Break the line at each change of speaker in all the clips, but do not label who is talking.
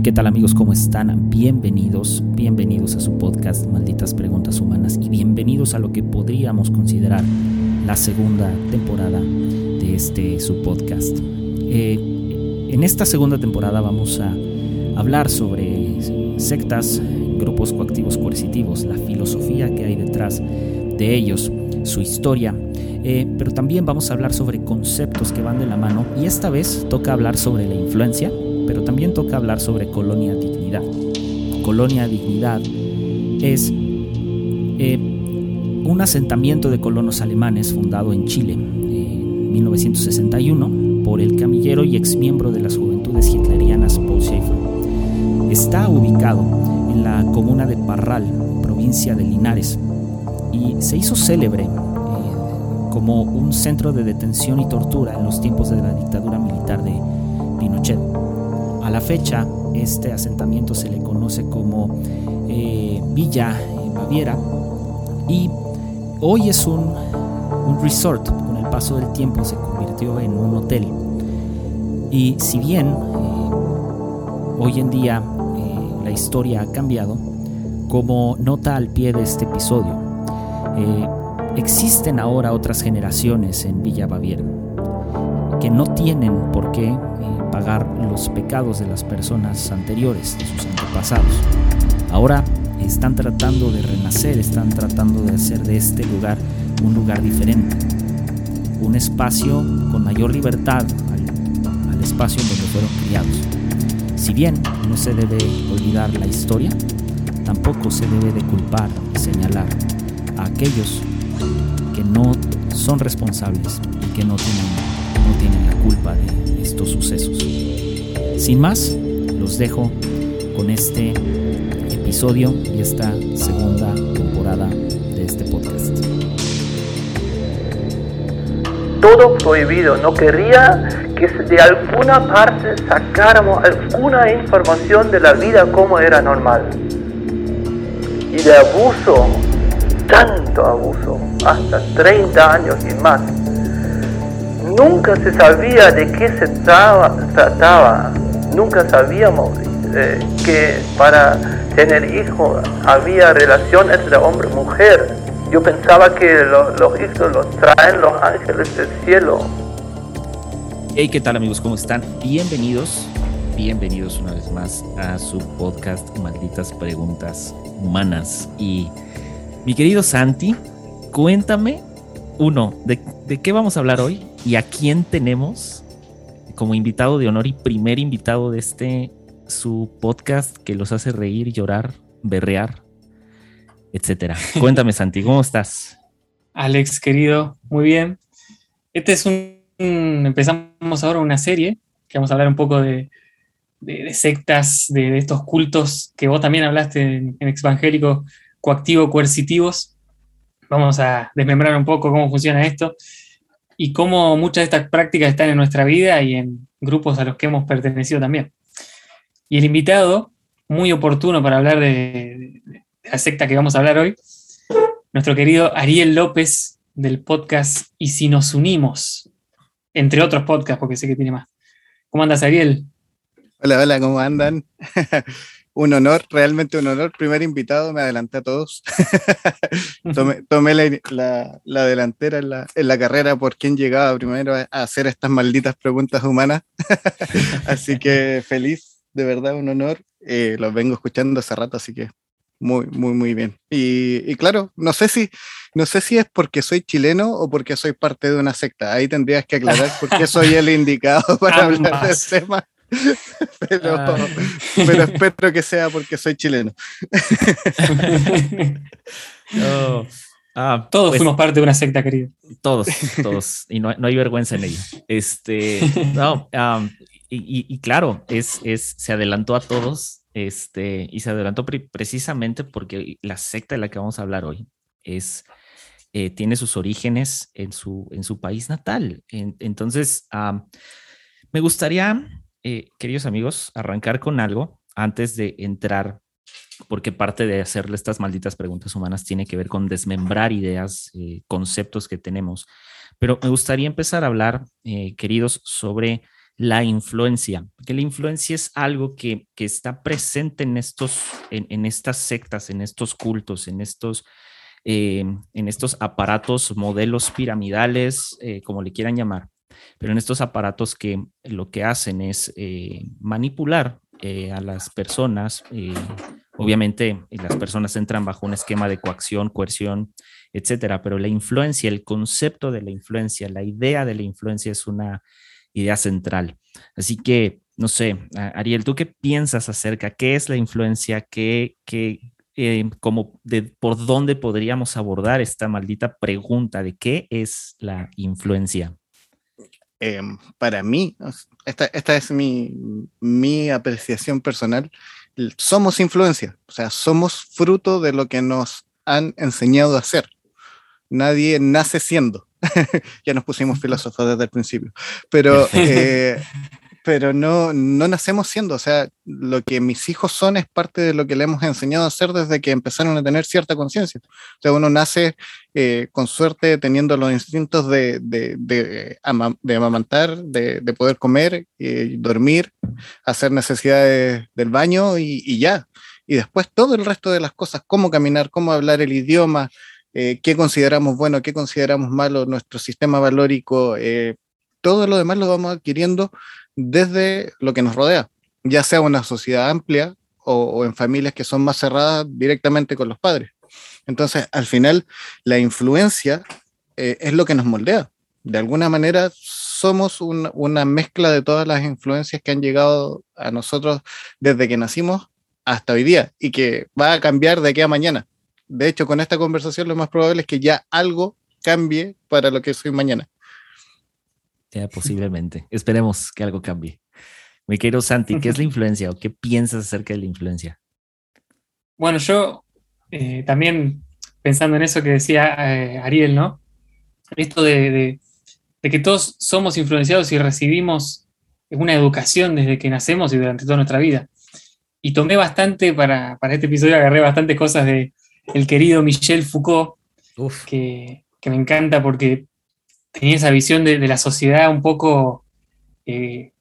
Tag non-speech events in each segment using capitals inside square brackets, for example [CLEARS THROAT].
Hey, ¿qué tal amigos? ¿Cómo están? Bienvenidos, bienvenidos a su podcast Malditas Preguntas Humanas y bienvenidos a lo que podríamos considerar la segunda temporada de este su podcast. Eh, en esta segunda temporada vamos a hablar sobre sectas, grupos coactivos coercitivos, la filosofía que hay detrás de ellos, su historia, eh, pero también vamos a hablar sobre conceptos que van de la mano y esta vez toca hablar sobre la influencia pero también toca hablar sobre Colonia Dignidad. Colonia Dignidad es eh, un asentamiento de colonos alemanes fundado en Chile en 1961 por el camillero y exmiembro de las juventudes hitlerianas Paul Schaeffer. Está ubicado en la comuna de Parral, provincia de Linares, y se hizo célebre eh, como un centro de detención y tortura en los tiempos de la dictadura militar de Pinochet. La fecha, este asentamiento se le conoce como eh, Villa Baviera y hoy es un, resort. Con el paso del tiempo se convirtió en un hotel. Y si bien eh, hoy en día eh, la historia ha cambiado, como nota al pie de este episodio, existen ahora otras generaciones en Villa Baviera que no tienen por qué los pecados de las personas anteriores, de sus antepasados. Ahora están tratando de renacer, están tratando de hacer de este lugar un lugar diferente, un espacio con mayor libertad al, al espacio en donde fueron criados. Si bien no se debe olvidar la historia, tampoco se debe de culpar y señalar a aquellos que no son responsables y que no tienen, no tienen la culpa de estos sucesos. Sin más, los dejo con este episodio y esta segunda temporada de este podcast.
Todo prohibido, no quería que de alguna parte sacáramos alguna información de la vida como era normal. Y de abuso, tanto abuso, hasta 30 años y más nunca se sabía de qué se trataba, nunca sabíamos eh, que para tener hijos había relación entre hombre y mujer. Yo pensaba que los hijos los traen los ángeles del cielo.
Hey, ¿qué tal amigos? ¿Cómo están? Bienvenidos, bienvenidos una vez más a su podcast Malditas Preguntas Humanas. Y mi querido Santi, cuéntame, uno, ¿de, de qué vamos a hablar hoy? ¿Y a quién tenemos como invitado de honor y primer invitado de este su podcast que los hace reír, llorar, berrear, etcétera? [LAUGHS] Cuéntame, Santi, ¿cómo estás?
Alex, querido, muy bien. Este es un, empezamos ahora una serie que vamos a hablar un poco de, sectas, de, estos cultos que vos también hablaste en, en Exvangélico coactivo, coercitivos. Vamos a desmembrar un poco cómo funciona esto y cómo muchas de estas prácticas están en nuestra vida y en grupos a los que hemos pertenecido también. Y el invitado, muy oportuno para hablar de, la secta que vamos a hablar hoy, nuestro querido Ariel López del podcast Y si nos unimos, entre otros podcasts, porque sé que tiene más. ¿Cómo andas, Ariel?
Hola, hola, ¿cómo andan? [LAUGHS] un honor, realmente un honor. Primer invitado, me adelanté a todos. [LAUGHS] tomé, la, delantera en la, carrera por quien llegaba primero a, hacer estas malditas preguntas humanas. [LAUGHS] así que feliz, de verdad, un honor. Eh, los vengo escuchando hace rato, así que muy, muy, muy bien. Y, claro, no sé si, no sé si es porque soy chileno o porque soy parte de una secta. Ahí tendrías que aclarar por qué soy el indicado [LAUGHS] para hablar del tema. [LAUGHS] pero, ah. pero espero que sea porque soy chileno. [LAUGHS]
Ah, todos pues fuimos parte de una secta, querido.
Todos, todos. Y no, no hay vergüenza en ello. Este, no, y, y, claro, es, es, se adelantó a todos. Este, y se adelantó precisamente porque la secta de la que vamos a hablar hoy es, eh, tiene sus orígenes en su, en su país natal. entonces, me gustaría eh, queridos amigos, arrancar con algo antes de entrar, porque parte de hacerle estas malditas preguntas humanas tiene que ver con desmembrar ideas, eh, conceptos que tenemos. Pero me gustaría empezar a hablar, eh, queridos, sobre la influencia, porque la influencia es algo que, está presente en, estos, en, estas sectas, en estos cultos, en estos, en estos aparatos, modelos piramidales, como le quieran llamar, pero en estos aparatos que lo que hacen es eh, manipular a las personas. obviamente las personas entran bajo un esquema de coacción, coerción, etcétera, pero la influencia, el concepto de la influencia, la idea de la influencia es una idea central. Así que, no sé, Ariel, ¿tú qué piensas acerca? ¿Qué es la influencia? ¿Qué, qué eh, como por dónde podríamos abordar esta maldita pregunta de qué es la influencia?
Em, para mí, esta, esta es mi, mi, apreciación personal, somos influencia, o sea, somos fruto de lo que nos han enseñado a hacer. Nadie nace siendo. [LAUGHS] ya nos pusimos filósofos desde el principio, pero, [LAUGHS] eh, pero no, no nacemos siendo, o sea, lo que mis hijos son es parte de lo que le hemos enseñado a hacer desde que empezaron a tener cierta conciencia. O sea, uno nace eh, con suerte teniendo los instintos de, de, de, amamantar, de, de, poder comer, y dormir, hacer necesidades del baño y, y ya. Y después todo el resto de las cosas, cómo caminar, cómo hablar el idioma, eh, qué consideramos bueno, qué consideramos malo, nuestro sistema valórico, eh, todo lo demás lo vamos adquiriendo desde lo que nos rodea, ya sea una sociedad amplia o, en familias que son más cerradas directamente con los padres. Entonces, al final, la influencia eh, es lo que nos moldea. De alguna manera, somos una mezcla de todas las influencias que han llegado a nosotros desde que nacimos hasta hoy día y que va a cambiar de aquí a mañana de hecho, con esta conversación lo más probable es que ya algo cambie para lo que soy mañana.
Ya, [LAUGHS] posiblemente. Esperemos que algo cambie. Mi querido Santi, ¿qué es la [LAUGHS] influencia o qué piensas acerca de la influencia?
Bueno, yo eh, también pensando en eso que decía eh, Ariel, ¿no? Esto de, que todos somos influenciados y recibimos una educación desde que nacemos y durante toda nuestra vida. Y tomé bastante para, para este episodio, agarré bastante cosas de, el querido Michel Foucault, Que, me encanta porque tenía esa visión de, la sociedad un poco, eh,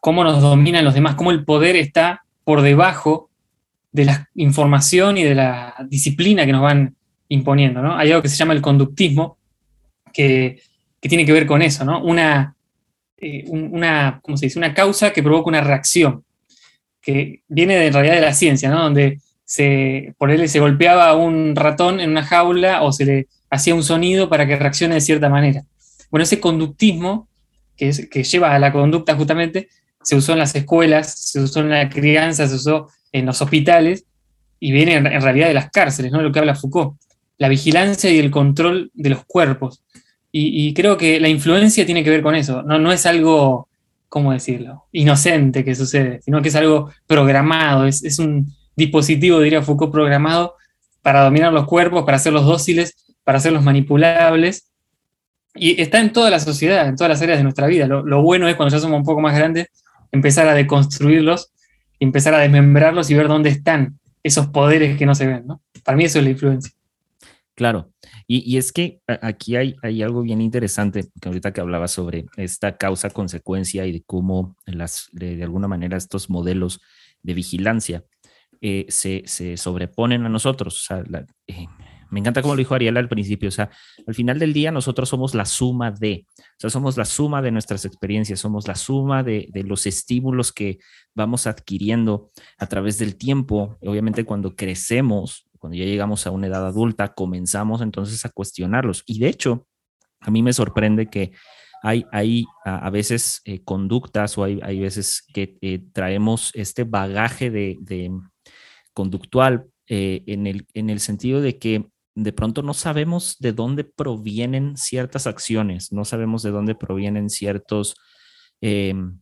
cómo nos dominan los demás, cómo el poder está por debajo de la información y de la disciplina que nos van imponiendo. ¿no? Hay algo que se llama el conductismo, que, tiene que ver con eso, ¿no? Una, eh, una, se dice? una causa que provoca una reacción, que viene de, en realidad de la ciencia, ¿no? donde se, por él se golpeaba un ratón en una jaula o se le hacía un sonido para que reaccione de cierta manera. Bueno, ese conductismo que, que lleva a la conducta justamente se usó en las escuelas, se usó en la crianza, se usó en los hospitales y viene en, realidad de las cárceles, ¿no? Lo que habla Foucault, la vigilancia y el control de los cuerpos. Y, creo que la influencia tiene que ver con eso, no, no es algo, ¿cómo decirlo?, inocente que sucede, sino que es algo programado, es, es un, dispositivo, diría Foucault, programado para dominar los cuerpos, para hacerlos dóciles, para hacerlos manipulables. Y está en toda la sociedad, en todas las áreas de nuestra vida. Lo, bueno es cuando ya somos un poco más grandes, empezar a deconstruirlos, empezar a desmembrarlos y ver dónde están esos poderes que no se ven. Para mí eso es la influencia.
Claro, y, es que aquí hay, hay, algo bien interesante, que ahorita que hablaba sobre esta causa-consecuencia y de cómo las, de, alguna manera estos modelos de vigilancia eh, se, sobreponen a nosotros. Eh, me encanta como lo dijo Ariel al principio, o sea, al final del día nosotros somos la suma de, o sea, somos la suma de nuestras experiencias, somos la suma de, los estímulos que vamos adquiriendo a través del tiempo. Obviamente cuando crecemos, cuando ya llegamos a una edad adulta, comenzamos entonces a cuestionarlos. Y de hecho, a mí me sorprende que hay, hay a, veces eh, conductas o hay, hay veces que traemos este bagaje de, conductual eh, en, el, en el sentido de que de pronto no sabemos de dónde provienen ciertas acciones, no sabemos de dónde provienen em,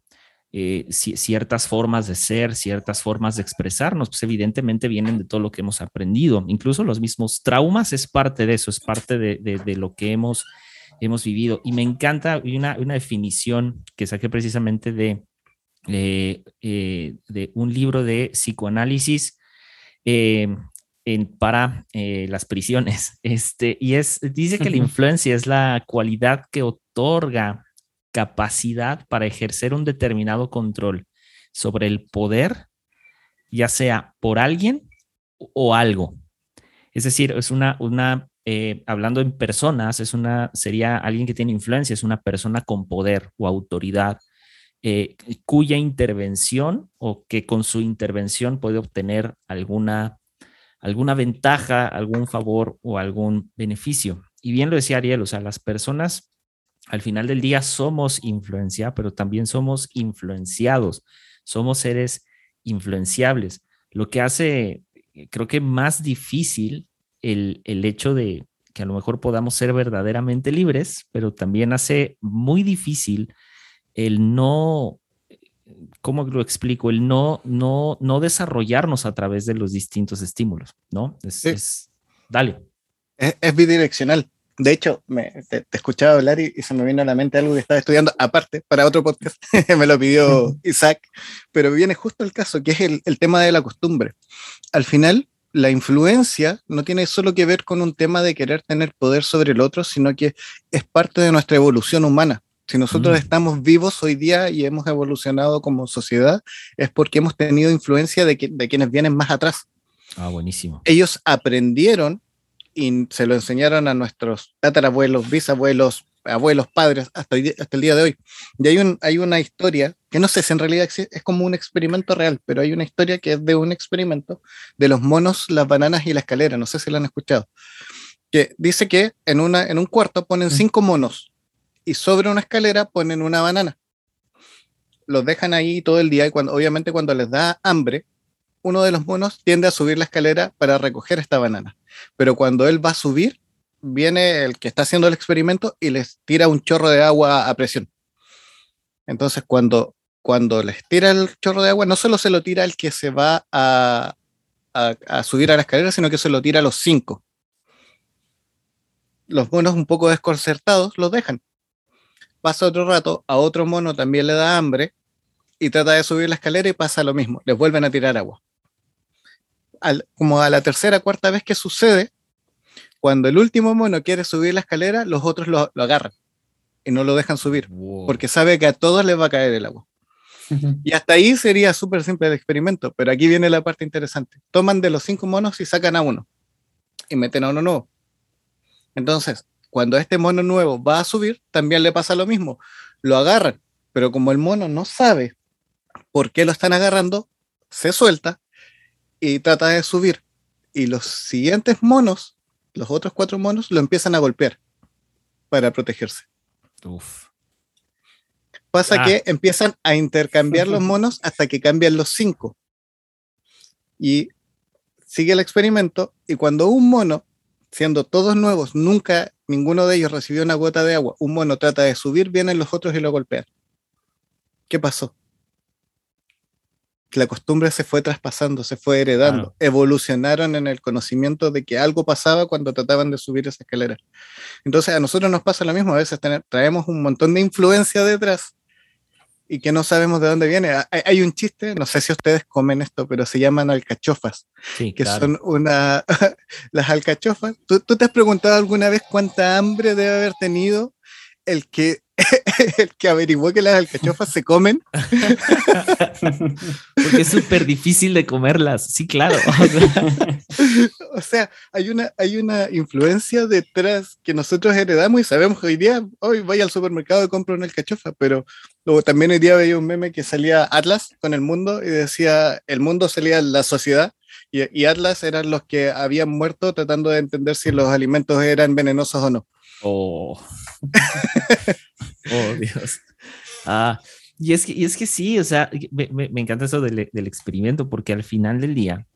eh, ciertas formas de ser, ciertas formas de expresarnos, pues evidentemente vienen de todo lo que hemos aprendido. Incluso los mismos traumas es parte de eso, es parte de, lo que hemos, hemos vivido. Y me encanta una, una definición que saqué precisamente de, eh, de un libro de psicoanálisis eh, en, para eh, las prisiones. [LAUGHS] Este, y es, dice que la influencia es la cualidad que otorga capacidad para ejercer un determinado control sobre el poder, ya sea por alguien o algo. Es decir, es una, una eh, hablando en personas, es una, sería alguien que tiene influencia, es una persona con poder o autoridad, eh, cuya intervención o que con su intervención puede obtener alguna, alguna ventaja, algún favor o algún beneficio. Y bien lo decía Ariel, o sea, las personas al final del día somos influencia, pero también somos influenciados, somos seres influenciables, lo que hace, eh, creo que más difícil el, el hecho de que a lo mejor podamos ser verdaderamente libres, pero también hace muy difícil el no, ¿cómo lo explico? El no, no, no desarrollarnos a través de los distintos estímulos, ¿no? Es, dale.
Es, bidireccional. De hecho, me, te, escuchaba hablar y, se me vino a la mente algo que estaba estudiando aparte para otro podcast. [LAUGHS] me lo pidió [LAUGHS] Isaac, pero viene justo el caso, que es el, el tema de la costumbre. Al final, la influencia no tiene solo que ver con un tema de querer tener poder sobre el otro, sino que es parte de nuestra evolución humana. Si nosotros mm. estamos vivos hoy día y hemos evolucionado como sociedad, es porque hemos tenido influencia de, de quienes vienen más atrás.
Ah, buenísimo.
Ellos aprendieron y se lo enseñaron a nuestros tatarabuelos, bisabuelos, abuelos, padres, hasta, hasta el día de hoy. Y hay, un, hay una historia, que no sé si en realidad es como un experimento real, pero hay una historia que es de un experimento de los monos, las bananas y la escalera, no sé si la han escuchado, que dice que en, una, en un cuarto ponen mm. cinco monos y sobre una escalera ponen una banana. Los dejan ahí todo el día y cuando, obviamente cuando les da hambre, uno de los monos tiende a subir la escalera para recoger esta banana. Pero cuando él va a subir, viene el que está haciendo el experimento y les tira un chorro de agua a presión. Entonces, cuando, cuando les tira el chorro de agua, no solo se lo tira el que se va a, a, subir a la escalera, sino que se lo tira a los cinco. Los monos un poco desconcertados los dejan. Pasa otro rato, a otro mono también le da hambre y trata de subir la escalera y pasa lo mismo, les vuelven a tirar agua. como a la tercera, cuarta vez que sucede, cuando el último mono quiere subir la escalera, los otros lo, agarran y no lo dejan subir, porque sabe que a todos les va a caer el agua. Y hasta ahí sería súper simple el experimento, pero aquí viene la parte interesante. Toman de los cinco monos y sacan a uno y meten a uno nuevo. Entonces, cuando este mono nuevo va a subir, también le pasa lo mismo. Lo agarran, pero como el mono no sabe por qué lo están agarrando, se suelta y trata de subir. Y los siguientes monos los otros cuatro monos lo empiezan a golpear para protegerse. Pasa ah. que empiezan a intercambiar los [LAUGHS] monos hasta que cambian los cinco. Y sigue el experimento y cuando un mono, siendo todos nuevos, nunca ninguno de ellos recibió una gota de agua, un mono trata de subir, vienen los otros y lo golpean. ¿Qué pasó? la costumbre se fue traspasando, se fue heredando, evolucionaron en el conocimiento de que algo pasaba cuando trataban de subir esa escalera. Entonces a nosotros nos pasa lo mismo, a veces traemos un montón de influencia detrás y que no sabemos de dónde viene. Hay, un chiste, no sé si ustedes comen esto, pero se llaman alcachofas, que son una, [LAUGHS] las alcachofas. ¿Tú, ¿Tú te has preguntado alguna vez cuánta hambre debe haber tenido el que [LAUGHS] el que averiguó que las alcachofas se comen. [LAUGHS]
Porque es súper difícil de comerlas, sí, claro.
o sea, hay una, hay una influencia detrás que nosotros heredamos y sabemos que hoy día, hoy voy al supermercado y compro una alcachofa, pero luego también hoy día veía un meme que salía Atlas con el mundo y decía, el mundo salía la sociedad y, y Atlas eran los que habían muerto tratando de entender si los alimentos eran venenosos o no.
Oh. [LAUGHS] oh, Dios. Ah, y es que, y es que sí, o sea, me, me, encanta eso del, del, experimento, porque al final del día,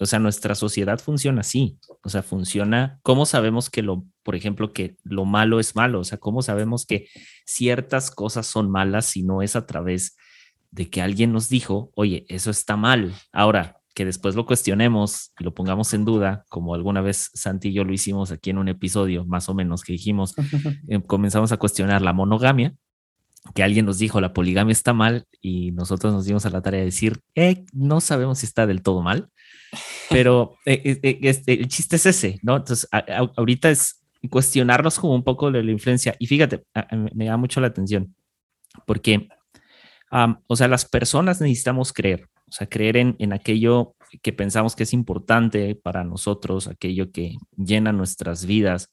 o sea, nuestra sociedad funciona así. O sea, funciona. ¿Cómo sabemos que lo, por ejemplo, que lo malo es malo? O sea, ¿cómo sabemos que ciertas cosas son malas si no es a través de que alguien nos dijo, oye, eso está mal? Ahora, que después lo cuestionemos y lo pongamos en duda, como alguna vez Santi y yo lo hicimos aquí en un episodio, más o menos, que dijimos, [LAUGHS] eh, comenzamos a cuestionar la monogamia, que alguien nos dijo la poligamia está mal y nosotros nos dimos a la tarea de decir, eh, no sabemos si está del todo mal, pero eh, este, el chiste es ese, ¿no? Entonces, ahorita es cuestionarnos como un poco de la influencia y fíjate, me da mucho la atención. porque, o sea, las personas necesitamos creer, o sea, creer en, en aquello que pensamos que es importante para nosotros, aquello que llena nuestras vidas,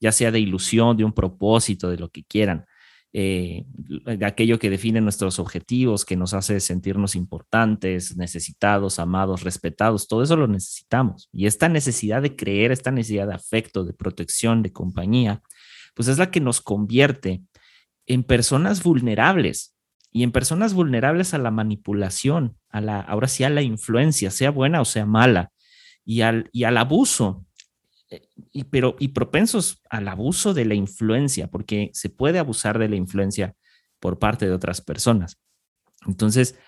ya sea de ilusión, de un propósito, de lo que quieran. Eh, aquello que define nuestros objetivos, que nos hace sentirnos importantes, necesitados, amados, respetados, todo eso lo necesitamos. Y esta necesidad de creer, esta necesidad de afecto, de protección, de compañía, pues es la que nos convierte en personas vulnerables y en personas vulnerables a la manipulación, a la, ahora sí a la influencia, sea buena o sea mala, y al, y al abuso y, pero, y propensos al abuso de la influencia, porque se puede abusar de la influencia por parte de otras personas. Entonces,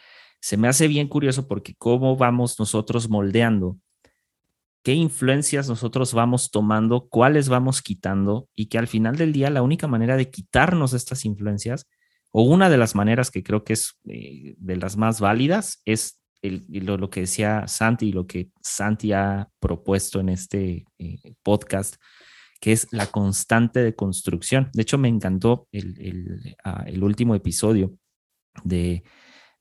se me hace bien curioso porque cómo vamos nosotros moldeando, qué influencias nosotros vamos tomando, cuáles vamos quitando y que al final del día la única manera de quitarnos estas influencias, o una de las maneras que creo que es eh, de las más válidas, es lo, que decía Santi y lo que Santi ha propuesto en este eh, podcast, que es la constante de construcción. De hecho, me encantó el, ah, último episodio de,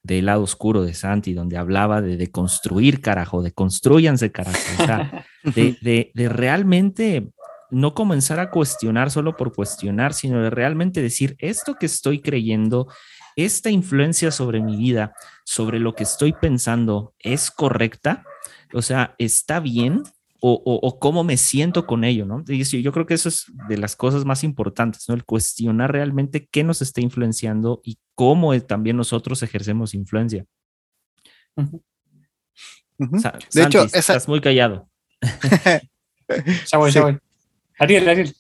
El lado oscuro de Santi, donde hablaba de, de construir, carajo, de construyanse, carajo. O sea, [LAUGHS] de, de realmente no comenzar a cuestionar solo por cuestionar, sino de realmente decir, esto que estoy creyendo, esta influencia sobre mi vida, sobre lo que estoy pensando, es correcta? O sea, ¿está bien? O, cómo me siento con ello, ¿no? Y yo creo que eso es de las cosas más importantes, ¿no? El cuestionar realmente qué nos está influenciando y cómo también nosotros ejercemos influencia. de hecho, estás muy callado. [LAUGHS]
ya voy, ya voy. Ariel, Ariel.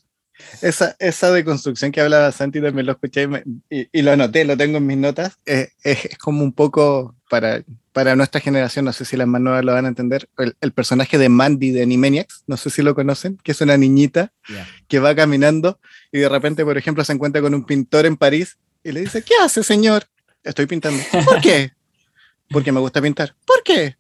Esa, esa deconstrucción que hablaba Santi también lo escuché y, lo anoté, lo tengo en mis notas. es, como un poco para, para nuestra generación, no sé si las más nuevas lo van a entender, el, personaje de Mandy de Animaniacs, no sé si lo conocen, que es una niñita que va caminando y de repente, por ejemplo, se encuentra con un pintor en París y le dice, ¿qué hace, señor? Estoy pintando. [LAUGHS] ¿Por qué? Porque me gusta pintar. ¿Por qué?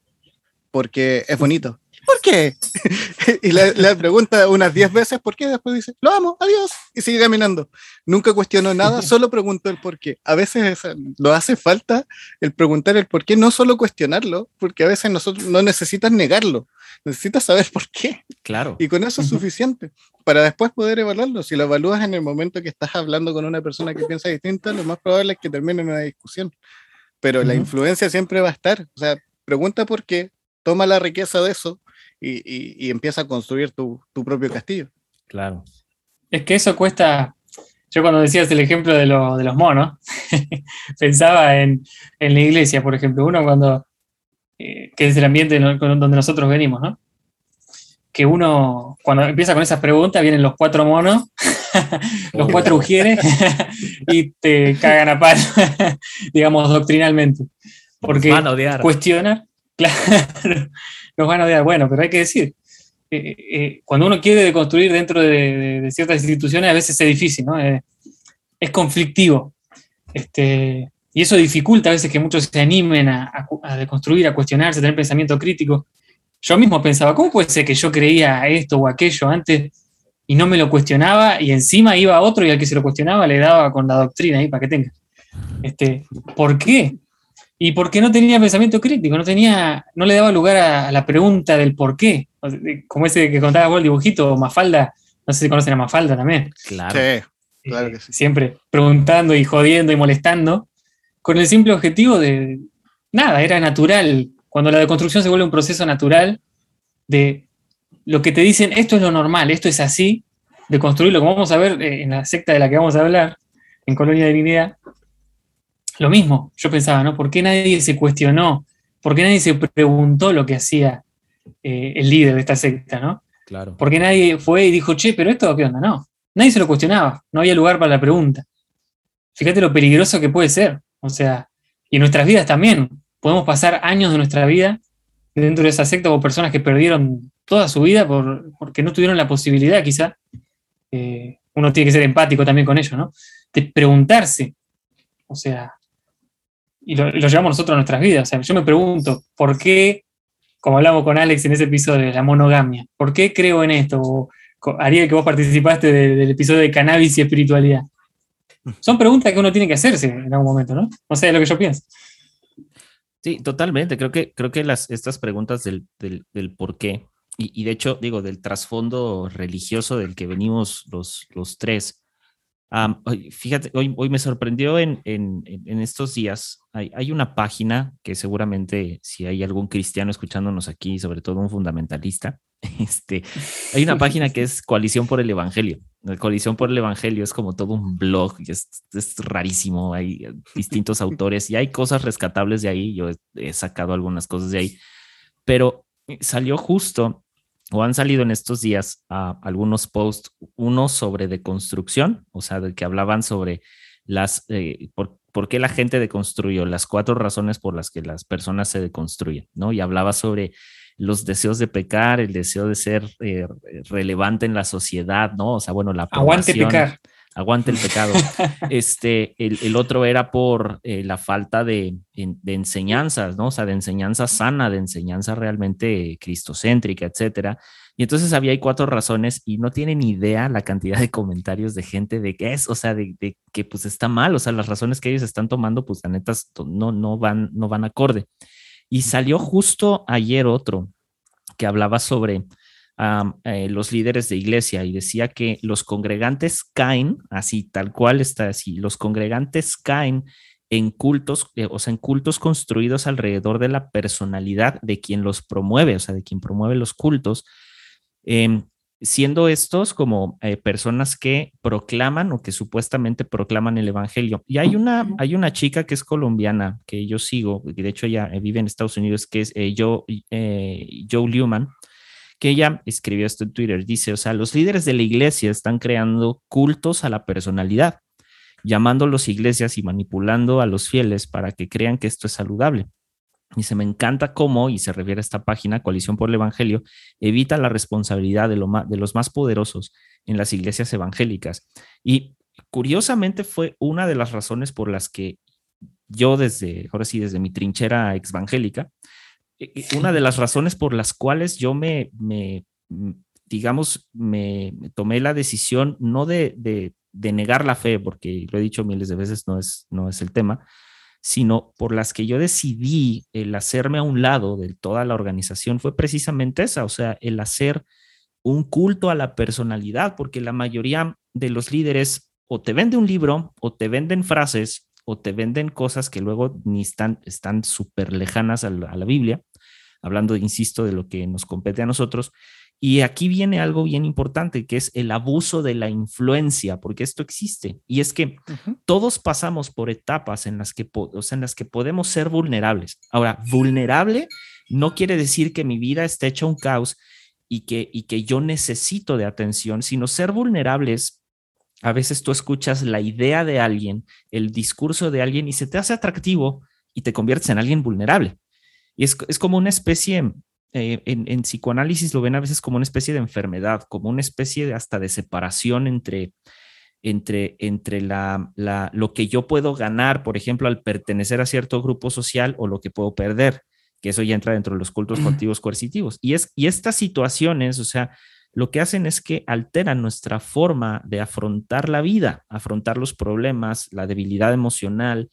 Porque es bonito. ¿Por qué? [LAUGHS] y le, pregunta unas 10 veces por qué, después dice, lo amo, adiós, y sigue caminando. Nunca cuestionó nada, [LAUGHS] solo preguntó el por qué. A veces lo hace falta el preguntar el por qué, no solo cuestionarlo, porque a veces nosotros no necesitas negarlo, necesitas saber por qué.
Claro.
Y con eso es suficiente para después poder evaluarlo. Si lo evalúas en el momento que estás hablando con una persona que piensa distinta, lo más probable es que termine en una discusión. Pero la influencia siempre va a estar. O sea, pregunta por qué, toma la riqueza de eso y, empieza a construir tu, propio castillo.
Claro.
Es que eso cuesta, yo cuando decías el ejemplo de, los monos, [LAUGHS] pensaba en, la iglesia, por ejemplo, uno cuando, eh, que es el ambiente donde nosotros venimos, ¿no? Que uno, cuando empieza con esas preguntas, vienen los cuatro monos, [LAUGHS] los cuatro ujieres, [LAUGHS] y te cagan a palo, digamos, doctrinalmente. Porque cuestiona, claro, nos van a odiar. Bueno, pero hay que decir, eh, eh, cuando uno quiere deconstruir dentro de, ciertas instituciones, a veces es difícil, ¿no? Eh, es conflictivo. Este, y eso dificulta a veces que muchos se animen a, deconstruir, a cuestionarse, a tener pensamiento crítico. Yo mismo pensaba, ¿cómo puede ser que yo creía esto o aquello antes y no me lo cuestionaba y encima iba a otro y al que se lo cuestionaba le daba con la doctrina ahí para que tenga? Este, ¿Por qué? Y porque no tenía pensamiento crítico, no, tenía, no le daba lugar a, la pregunta del por qué. Como ese que contaba vos el dibujito, Mafalda, no sé si conocen a Mafalda también.
Claro.
claro que sí.
Siempre preguntando y jodiendo y molestando, con el simple objetivo de, nada, era natural. Cuando la deconstrucción se vuelve un proceso natural de lo que te dicen, esto es lo normal, esto es así, de construirlo, como vamos a ver eh, en la secta de la que vamos a hablar, en Colonia de Divinidad, lo mismo, yo pensaba, ¿no? ¿Por qué nadie se cuestionó? ¿Por qué nadie se preguntó lo que hacía eh, el líder de esta secta, ¿no?
Claro.
¿Por qué nadie fue y dijo, che, pero esto qué onda? No, nadie se lo cuestionaba, no había lugar para la pregunta. Fíjate lo peligroso que puede ser, o sea, y en nuestras vidas también. Podemos pasar años de nuestra vida dentro de esa secta o personas que perdieron toda su vida por, porque no tuvieron la posibilidad, quizá, eh, uno tiene que ser empático también con ello, ¿no? De preguntarse, o sea, y lo, llevamos nosotros a nuestras vidas. O sea, yo me pregunto, ¿por qué, como hablamos con Alex en ese episodio de la monogamia, ¿por qué creo en esto? O, Ariel, que vos participaste del episodio de cannabis y espiritualidad. [LAUGHS] Son preguntas que uno tiene que hacerse en algún momento, ¿no? No sé, es lo que yo pienso.
Sí, totalmente. Creo que, creo que las, estas preguntas del, del, del por qué, y, y, de hecho, digo, del trasfondo religioso del que venimos los, los tres, um, fíjate, hoy, hoy me sorprendió en, en, en estos días, hay, hay, una página que seguramente si hay algún cristiano escuchándonos aquí, sobre todo un fundamentalista, [LAUGHS] este, hay una página que es Coalición por el Evangelio. La Coalición por el Evangelio es como todo un blog, es, es rarísimo, hay distintos autores y hay cosas rescatables de ahí, yo he, he sacado algunas cosas de ahí, pero salió justo o han salido en estos días uh, algunos posts, uno sobre deconstrucción, o sea, de que hablaban sobre las, eh, por, por, qué la gente deconstruyó, las cuatro razones por las que las personas se deconstruyen, ¿no? Y hablaba sobre los deseos de pecar, el deseo de ser eh, relevante en la sociedad, ¿no? O sea, bueno, la...
Aguante pecar.
Aguante el pecado. [LAUGHS] este, el, el otro era por eh, la falta de, de, enseñanzas, ¿no? O sea, de enseñanza sana, de enseñanza realmente cristocéntrica, etcétera. Y entonces había hay cuatro razones y no tienen idea la cantidad de comentarios de gente de que es, o sea, de, de, que pues está mal, o sea, las razones que ellos están tomando, pues la neta no, no, van, no van acorde. Y salió justo ayer otro que hablaba sobre um, eh, los líderes de iglesia y decía que los congregantes caen, así tal cual está así, los congregantes caen en cultos, eh, o sea, en cultos construidos alrededor de la personalidad de quien los promueve, o sea, de quien promueve los cultos, eh, siendo estos como eh, personas que proclaman o que supuestamente proclaman el evangelio. Y hay una, hay una chica que es colombiana que yo sigo, y de hecho ella vive en Estados Unidos, que es Joe, eh, Joe que ella escribió esto en Twitter. Dice, o sea, los líderes de la iglesia están creando cultos a la personalidad, llamándolos iglesias y manipulando a los fieles para que crean que esto es saludable. Dice, me encanta cómo, y se refiere a esta página, Coalición por el Evangelio, evita la responsabilidad de, de los más poderosos en las iglesias evangélicas. Y curiosamente fue una de las razones por las que yo desde, ahora sí, desde mi trinchera evangélica, una de las razones por las cuales yo me, me digamos, me, tomé la decisión no de, de, negar la fe, porque lo he dicho miles de veces, no es, no es el tema, sino por las que yo decidí el hacerme a un lado de toda la organización fue precisamente esa, o sea, el hacer un culto a la personalidad, porque la mayoría de los líderes o te venden un libro o te venden frases o te venden cosas que luego ni están están súper lejanas a la, a la Biblia, hablando, insisto, de lo que nos compete a nosotros, y aquí viene algo bien importante, que es el abuso de la influencia, porque esto existe. Y es que uh -huh. todos pasamos por etapas en las, que, o sea, en las que podemos ser vulnerables. Ahora, vulnerable no quiere decir que mi vida esté hecha un caos y que, y que yo necesito de atención, sino ser vulnerables. A veces tú escuchas la idea de alguien, el discurso de alguien y se te hace atractivo y te conviertes en alguien vulnerable. Y es, es como una especie eh, en, en, psicoanálisis lo ven a veces como una especie de enfermedad, como una especie de, hasta de separación entre, entre, entre la, la, lo que yo puedo ganar, por ejemplo, al pertenecer a cierto grupo social o lo que puedo perder, que eso ya entra dentro de los cultos [CLEARS THROAT] cultivos coercitivos. Y, es, y estas situaciones, o sea, lo que hacen es que alteran nuestra forma de afrontar la vida, afrontar los problemas, la debilidad emocional,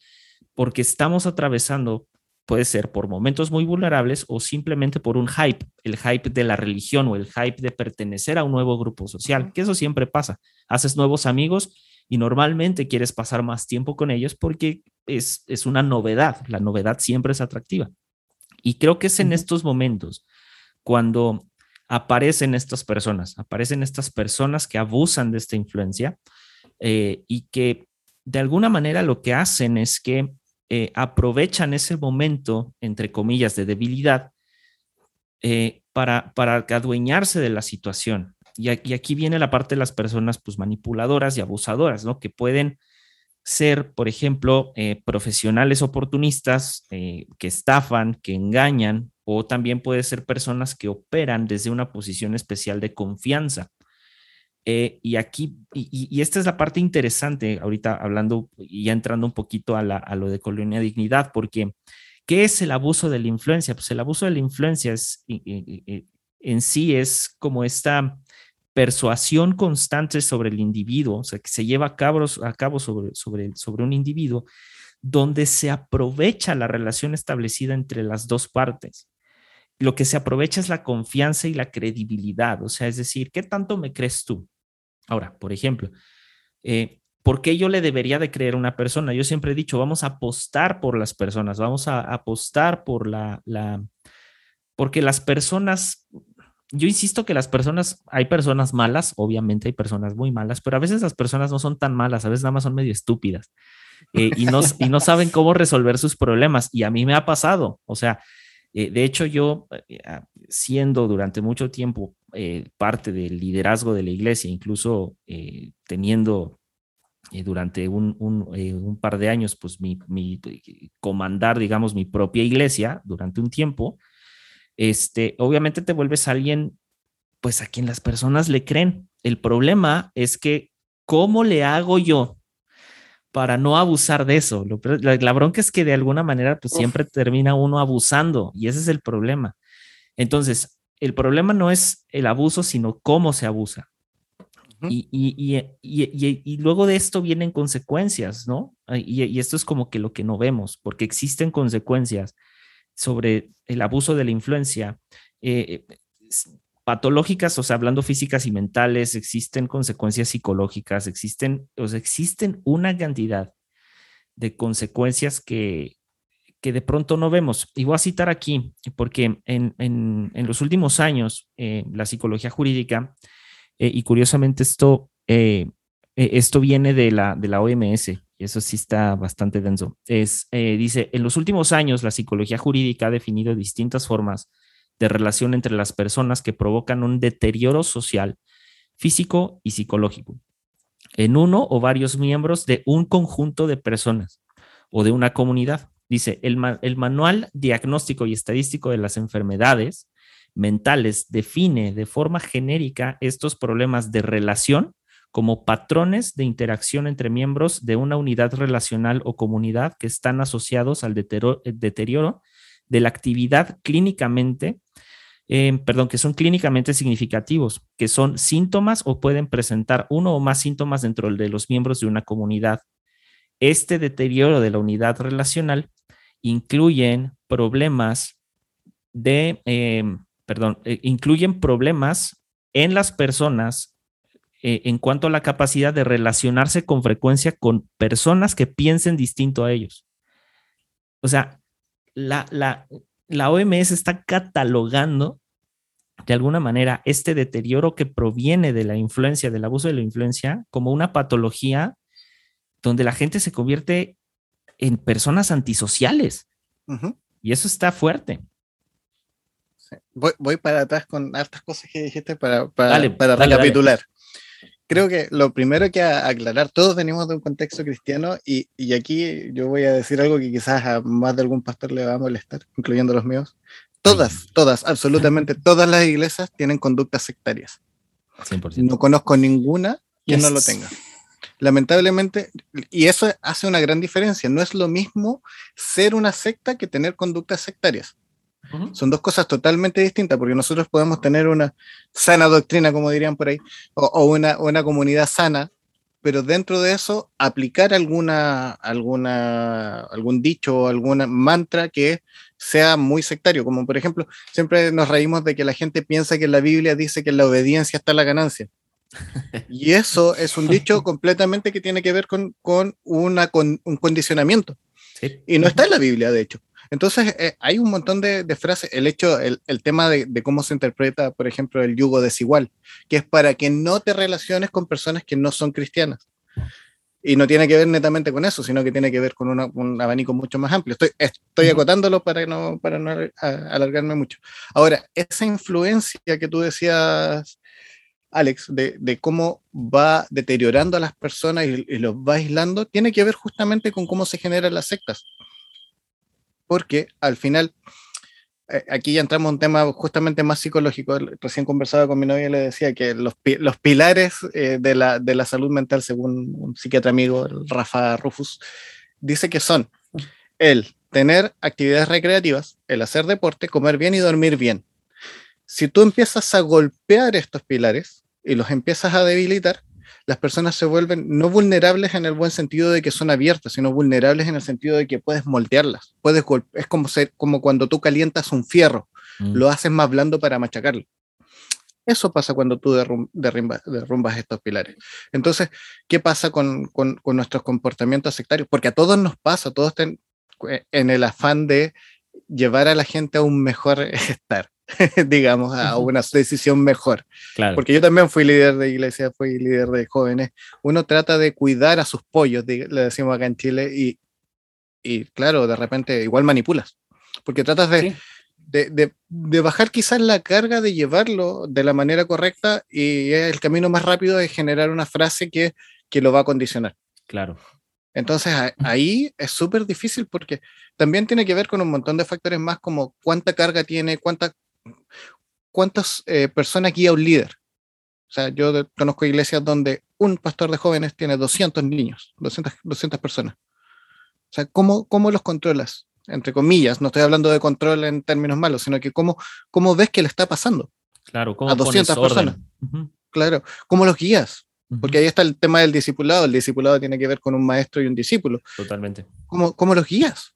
porque estamos atravesando puede ser por momentos muy vulnerables o simplemente por un hype, el hype de la religión o el hype de pertenecer a un nuevo grupo social, que eso siempre pasa. Haces nuevos amigos y normalmente quieres pasar más tiempo con ellos porque es, es una novedad, la novedad siempre es atractiva. Y creo que es en estos momentos cuando aparecen estas personas, aparecen estas personas que abusan de esta influencia eh, y que de alguna manera lo que hacen es que eh, aprovechan ese momento, entre comillas, de debilidad eh, para, para adueñarse de la situación. Y, y, aquí viene la parte de las personas pues, manipuladoras y abusadoras, ¿no? Que pueden ser, por ejemplo, profesionales oportunistas que estafan, que engañan, o también puede ser personas que operan desde una posición especial de confianza. Eh, y aquí, y, esta es la parte interesante, ahorita hablando y ya entrando un poquito a, la, a, lo de colonia dignidad, porque ¿qué es el abuso de la influencia? Pues el abuso de la influencia es, en sí es como esta, persuasión constante sobre el individuo, o sea, que se lleva a cabo, a cabo sobre, sobre, sobre un individuo, donde se aprovecha la relación establecida entre las dos partes. Lo que se aprovecha es la confianza y la credibilidad, o sea, es decir, ¿qué tanto me crees tú? Ahora, por ejemplo, eh, ¿por qué yo le debería de creer a una persona? Yo siempre he dicho, vamos a apostar por las personas, vamos a apostar por la, porque las personas, yo insisto que las personas, hay personas malas, obviamente hay personas muy malas, pero a veces las personas no son tan malas, a veces nada más son medio estúpidas eh, y no saben cómo resolver sus problemas. Y a mí me ha pasado, o sea, eh, de hecho yo, siendo durante mucho tiempo eh, parte del liderazgo de la iglesia, incluso eh, teniendo eh, durante un, un, par de años, pues mi, mi, comandar, digamos, mi propia iglesia durante un tiempo, este, obviamente te vuelves alguien, pues a quien las personas le creen. El problema es que, ¿cómo le hago yo para no abusar de eso? La, la bronca es que de alguna manera, pues siempre termina uno abusando y ese es el problema. Entonces, el problema no es el abuso, sino cómo se abusa. y, y, y, y, luego de esto vienen consecuencias, ¿no? Y, esto es como que lo que no vemos, porque existen consecuencias sobre el abuso de la influencia eh, patológicas, o sea, hablando físicas y mentales, existen consecuencias psicológicas, existen, o sea, existen una cantidad de consecuencias que, que de pronto no vemos. Y voy a citar aquí, porque en, en, en los últimos años, eh, la psicología jurídica, eh, y curiosamente esto, eh, esto viene de la, de la OMS, y eso sí está bastante denso, es, dice, en los últimos años la psicología jurídica ha definido distintas formas de relación entre las personas que provocan un deterioro social, físico y psicológico en uno o varios miembros de un conjunto de personas o de una comunidad. Dice, el, manual diagnóstico y estadístico de las enfermedades mentales define de forma genérica estos problemas de relación como patrones de interacción entre miembros de una unidad relacional o comunidad que están asociados al deterioro, de la actividad clínicamente, eh, perdón, que son clínicamente significativos, que son síntomas o pueden presentar uno o más síntomas dentro de los miembros de una comunidad. Este deterioro de la unidad relacional incluyen problemas de, em, perdón, eh, incluyen problemas en las personas eh, en cuanto a la capacidad de relacionarse con frecuencia con personas que piensen distinto a ellos. O sea, la, la, la OMS está catalogando de alguna manera este deterioro que proviene de la influencia, del abuso de la influencia, como una patología donde la gente se convierte en personas antisociales. Y eso está fuerte.
Voy, para atrás con hartas cosas que dijiste para, para, recapitular. Creo que lo primero que aclarar, todos venimos de un contexto cristiano y, y, aquí yo voy a decir algo que quizás a más de algún pastor le va a molestar, incluyendo los míos. Todas, todas, absolutamente todas las iglesias tienen conductas sectarias. 100%. No conozco ninguna que no lo tenga lamentablemente, y eso hace una gran diferencia, no es lo mismo ser una secta que tener conductas sectarias. Son dos cosas totalmente distintas, porque nosotros podemos tener una sana doctrina, como dirían por ahí, o, una, una, comunidad sana, pero dentro de eso aplicar alguna, alguna, algún dicho o alguna mantra que sea muy sectario, como por ejemplo, siempre nos reímos de que la gente piensa que la Biblia dice que la obediencia está la ganancia. Y eso es un dicho [LAUGHS] completamente que tiene que ver con, con, una, con un condicionamiento. Y no está en la Biblia, de hecho. Entonces, eh, hay un montón de, frases. El hecho, el, el tema de, de, cómo se interpreta, por ejemplo, el yugo desigual, que es para que no te relaciones con personas que no son cristianas. Y no tiene que ver netamente con eso, sino que tiene que ver con un abanico mucho más amplio. Estoy, estoy acotándolo para no, para no alargarme mucho. Ahora, esa influencia que tú decías, Alex, de, cómo va deteriorando a las personas y, los va aislando, tiene que ver justamente con cómo se generan las sectas. Porque al final, eh, aquí ya entramos en un tema justamente más psicológico. Recién conversaba con mi novia y le decía que los, pilares eh, de, la, de la salud mental, según un psiquiatra amigo, Rafa Rufus, dice que son el tener actividades recreativas, el hacer deporte, comer bien y dormir bien. Si tú empiezas a golpear estos pilares, y los empiezas a debilitar, las personas se vuelven no vulnerables en el buen sentido de que son abiertas, sino vulnerables en el sentido de que puedes moldearlas. Puedes es como, ser, como cuando tú calientas un fierro, mm. lo haces más blando para machacarlo. Eso pasa cuando tú derrumbas, estos pilares. Entonces, ¿qué pasa con, con, nuestros comportamientos sectarios? Porque a todos nos pasa, todos están en el afán de llevar a la gente a un mejor [LAUGHS] estar. [LAUGHS] digamos, a una decisión mejor. Porque yo también fui líder de iglesia, fui líder de jóvenes. Uno trata de cuidar a sus pollos, le decimos acá en Chile, y, y claro, de repente igual manipulas, porque tratas de, de, de, bajar quizás la carga de llevarlo de la manera correcta y el camino más rápido es generar una frase que, que lo va a condicionar.
Claro.
Entonces ahí es súper difícil porque también tiene que ver con un montón de factores más como cuánta carga tiene, cuánta, cuántas eh, personas guía un líder. O sea, yo conozco iglesias donde un pastor de jóvenes tiene 200 niños, 200, 200 personas. O sea, ¿cómo, ¿cómo los controlas? Entre comillas, no estoy hablando de control en términos malos, sino que cómo, cómo ves que le está pasando
claro, ¿cómo
a 200 personas. Claro, ¿cómo los guías? Porque ahí está el tema del discipulado. El discipulado tiene que ver con un maestro y un discípulo.
Totalmente.
¿Cómo, cómo los guías?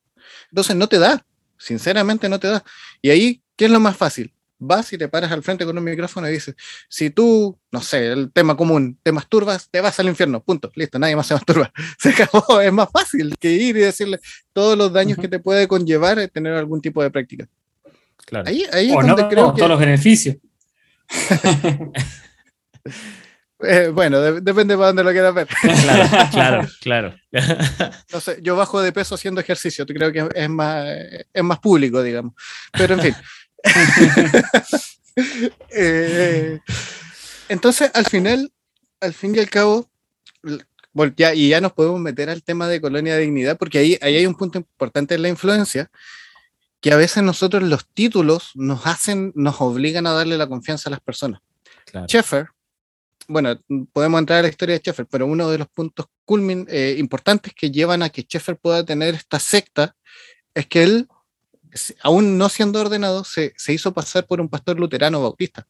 Entonces no te da, sinceramente no te da. Y ahí ¿Qué es lo más fácil? Vas y te paras al frente con un micrófono y dices, si tú, no sé, el tema común, te masturbas, te vas al infierno, punto, listo, nadie más se masturba, [LAUGHS] se acabó, es más fácil que ir y decirle todos los daños que te puede conllevar tener algún tipo de práctica.
Claro. Ahí, ahí es donde creo que... todos los beneficios. [LAUGHS]
Eh, bueno, depende para dónde lo quieras ver. [LAUGHS]
Claro, claro, claro.
No sé, yo bajo de peso haciendo ejercicio, creo que es más, es más público, digamos. Pero en fin. [LAUGHS] Eh, entonces, al final, al fin y al cabo, ya, y ya nos podemos meter al tema de colonia de dignidad, porque ahí, ahí hay un punto importante en la influencia, que a veces nosotros los títulos nos hacen, nos obligan a darle la confianza a las personas. Claro. bueno, podemos entrar a la historia de Sheffer, pero uno de los puntos culmin, eh, importantes que llevan a que Sheffer pueda tener esta secta es que él aún no siendo ordenado, se, hizo pasar por un pastor luterano bautista.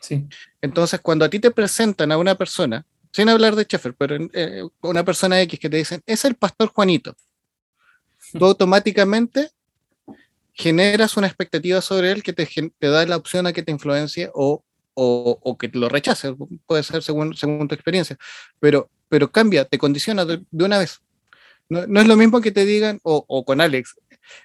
Sí.
Entonces, cuando a ti te presentan a una persona, sin hablar de Sheffer, pero eh, una persona X que te dicen, es el pastor Juanito, tú [LAUGHS] automáticamente generas una expectativa sobre él que te, da la opción a que te influencie o, o, que lo rechace, puede ser según, según tu experiencia, pero, pero cambia, te condiciona de, una vez. No, no, es lo mismo que te digan, o, o con Alex,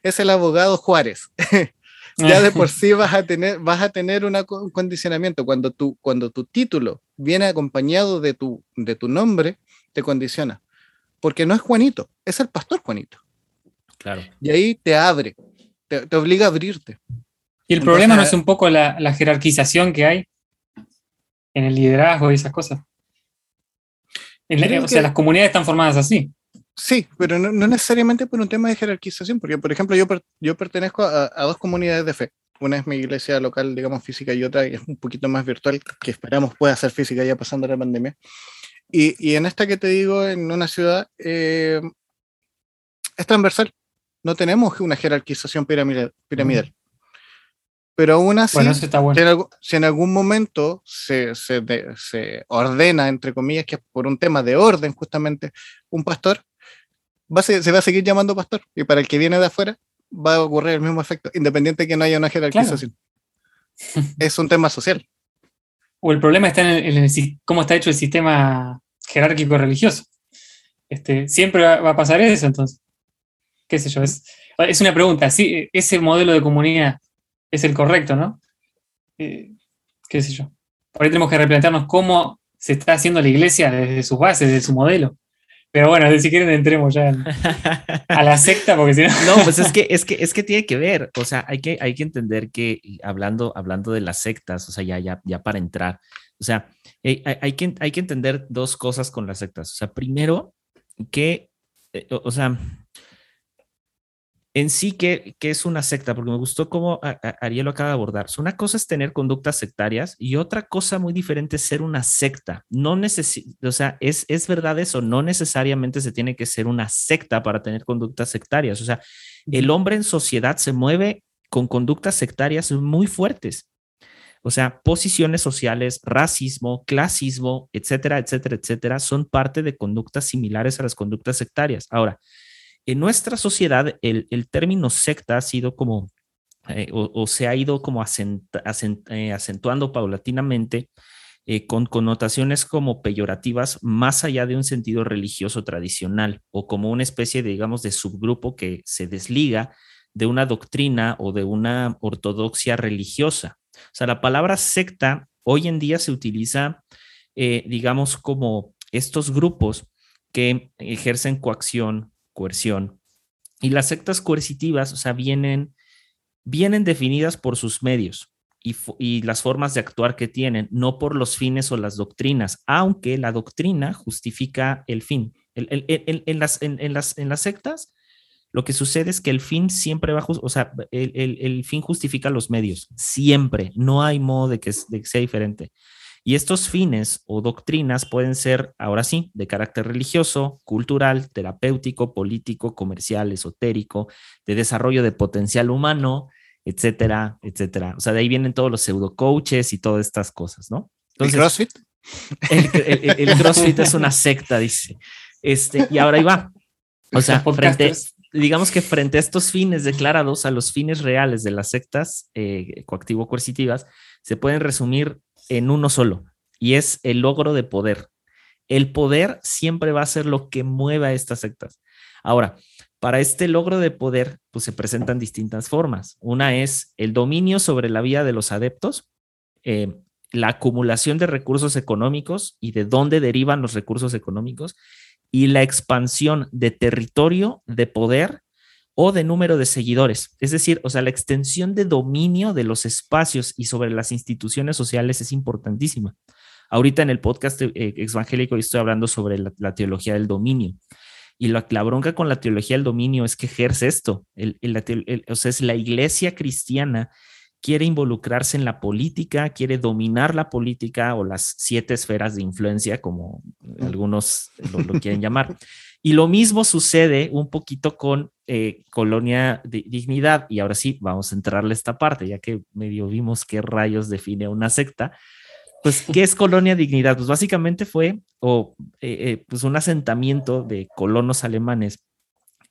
es el abogado Juárez. [LAUGHS] ya de por sí vas a tener, vas a tener un condicionamiento. Cuando tu, cuando tu título viene acompañado de tu, de tu nombre, te condiciona. Porque no es Juanito, es el pastor Juanito.
Claro.
Y ahí te abre, te, obliga a abrirte.
Y el problema no es un poco la, jerarquización que hay en el liderazgo y esas cosas. o sea, las comunidades están formadas así.
Sí, pero no, necesariamente por un tema de jerarquización, porque por ejemplo yo, yo pertenezco a, dos comunidades de fe. Una es mi iglesia local, digamos, física, y otra es un poquito más virtual, que esperamos pueda ser física ya pasando la pandemia. Y, y en esta que te digo, en una ciudad, eh, es transversal. No tenemos una jerarquización piramidal. piramidal. Pero aún así, si, en, algún momento se, se, se, ordena, entre comillas, que por un tema de orden justamente, un pastor, se, va a seguir llamando pastor. Y para el que viene de afuera, va a ocurrir el mismo efecto, independiente de que no haya una jerarquización. es un tema social.
O el problema está en, cómo está hecho el sistema jerárquico religioso. Este, siempre va, a pasar eso, entonces. ¿Qué sé yo? Es, es una pregunta. ¿sí? Ese modelo de comunidad es el correcto, ¿no? Eh, ¿Qué sé yo? Por ahí tenemos que replantearnos cómo se está haciendo la iglesia desde sus bases, desde su modelo. Pero bueno, si quieren entremos ya a la secta, porque si no.
No, pues es que, es que, es que tiene que ver. O sea, hay que, hay que entender que hablando, hablando de las sectas, o sea, ya, ya, ya para entrar, o sea, hay, hay, que, hay que entender dos cosas con las sectas. O sea, primero, que, eh, o sea, en sí que, es una secta, porque me gustó cómo Ariel lo acaba de abordar. una cosa es tener conductas sectarias y otra cosa muy diferente es ser una secta. No o sea, es, es verdad eso, no necesariamente se tiene que ser una secta para tener conductas sectarias. O sea, el hombre en sociedad se mueve con conductas sectarias muy fuertes. O sea, posiciones sociales, racismo, clasismo, etcétera, etcétera, etcétera, son parte de conductas similares a las conductas sectarias. Ahora, en nuestra sociedad, el, término secta ha sido como, eh, o, se ha ido como eh, acentuando paulatinamente eh, con connotaciones como peyorativas más allá de un sentido religioso tradicional o como una especie de, digamos, de subgrupo que se desliga de una doctrina o de una ortodoxia religiosa. O sea, la palabra secta hoy en día se utiliza, digamos, como estos grupos que ejercen coacción, coerción. Y las sectas coercitivas, o sea, vienen, vienen definidas por sus medios y, las formas de actuar que tienen, no por los fines o las doctrinas, aunque la doctrina justifica el fin. en, las, en, las, en las sectas, lo que sucede es que el fin siempre va, o sea, el, fin justifica los medios, siempre, no hay modo de que, de que sea diferente. Y estos fines o doctrinas pueden ser, ahora sí, de carácter religioso, cultural, terapéutico, político, comercial, esotérico, de desarrollo de potencial humano, etcétera, etcétera. O sea, de ahí vienen todos los pseudo coaches y todas estas cosas, ¿no?
¿El CrossFit?
El, [LAUGHS] CrossFit es una secta, dice. Este, y ahora ahí va. O sea, frente, digamos que frente a estos fines declarados, a los fines reales de las sectas eh, coactivo-coercitivas, se pueden resumir en uno solo, y es el logro de poder. El poder siempre va a ser lo que mueva a estas sectas. Ahora, para este logro de poder, pues se presentan distintas formas. Una es el dominio sobre la vida de los adeptos, eh, la acumulación de recursos económicos y de dónde derivan los recursos económicos, y la expansión de territorio, de poder o de número de seguidores. Es decir, o sea, la extensión de dominio de los espacios y sobre las instituciones sociales es importantísima. Ahorita en el podcast eh, evangélico estoy hablando sobre la teología del dominio. Y la, bronca con la teología del dominio es que ejerce esto. o sea, es la iglesia cristiana quiere involucrarse en la política, quiere dominar la política o las siete esferas de influencia, como algunos lo, quieren llamar. [LAUGHS] Y lo mismo sucede un poquito con eh, Colonia de Dignidad. Y ahora sí, vamos a entrarle a esta parte, ya que medio vimos qué rayos define una secta. Pues, ¿qué es Colonia Dignidad? Pues básicamente fue o, eh, eh, pues un asentamiento de colonos alemanes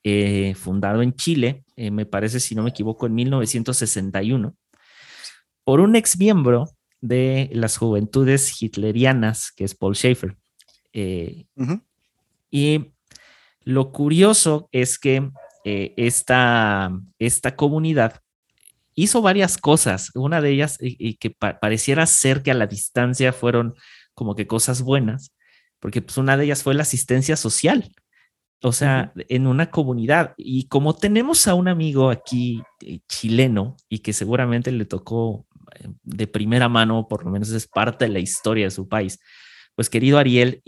eh, fundado en Chile, me parece, si no me equivoco, en 1961, por un ex miembro de las juventudes hitlerianas, que es Paul Schaefer. Y lo curioso es que esta, esta comunidad hizo varias cosas. Una de ellas, y, que pareciera ser que a la distancia fueron como que cosas buenas, porque pues una de ellas fue la asistencia social. O sea, en una comunidad. Y como tenemos a un amigo aquí eh, chileno y que seguramente le tocó eh, de primera mano, por lo menos es parte de la historia de su país, pues querido Ariel,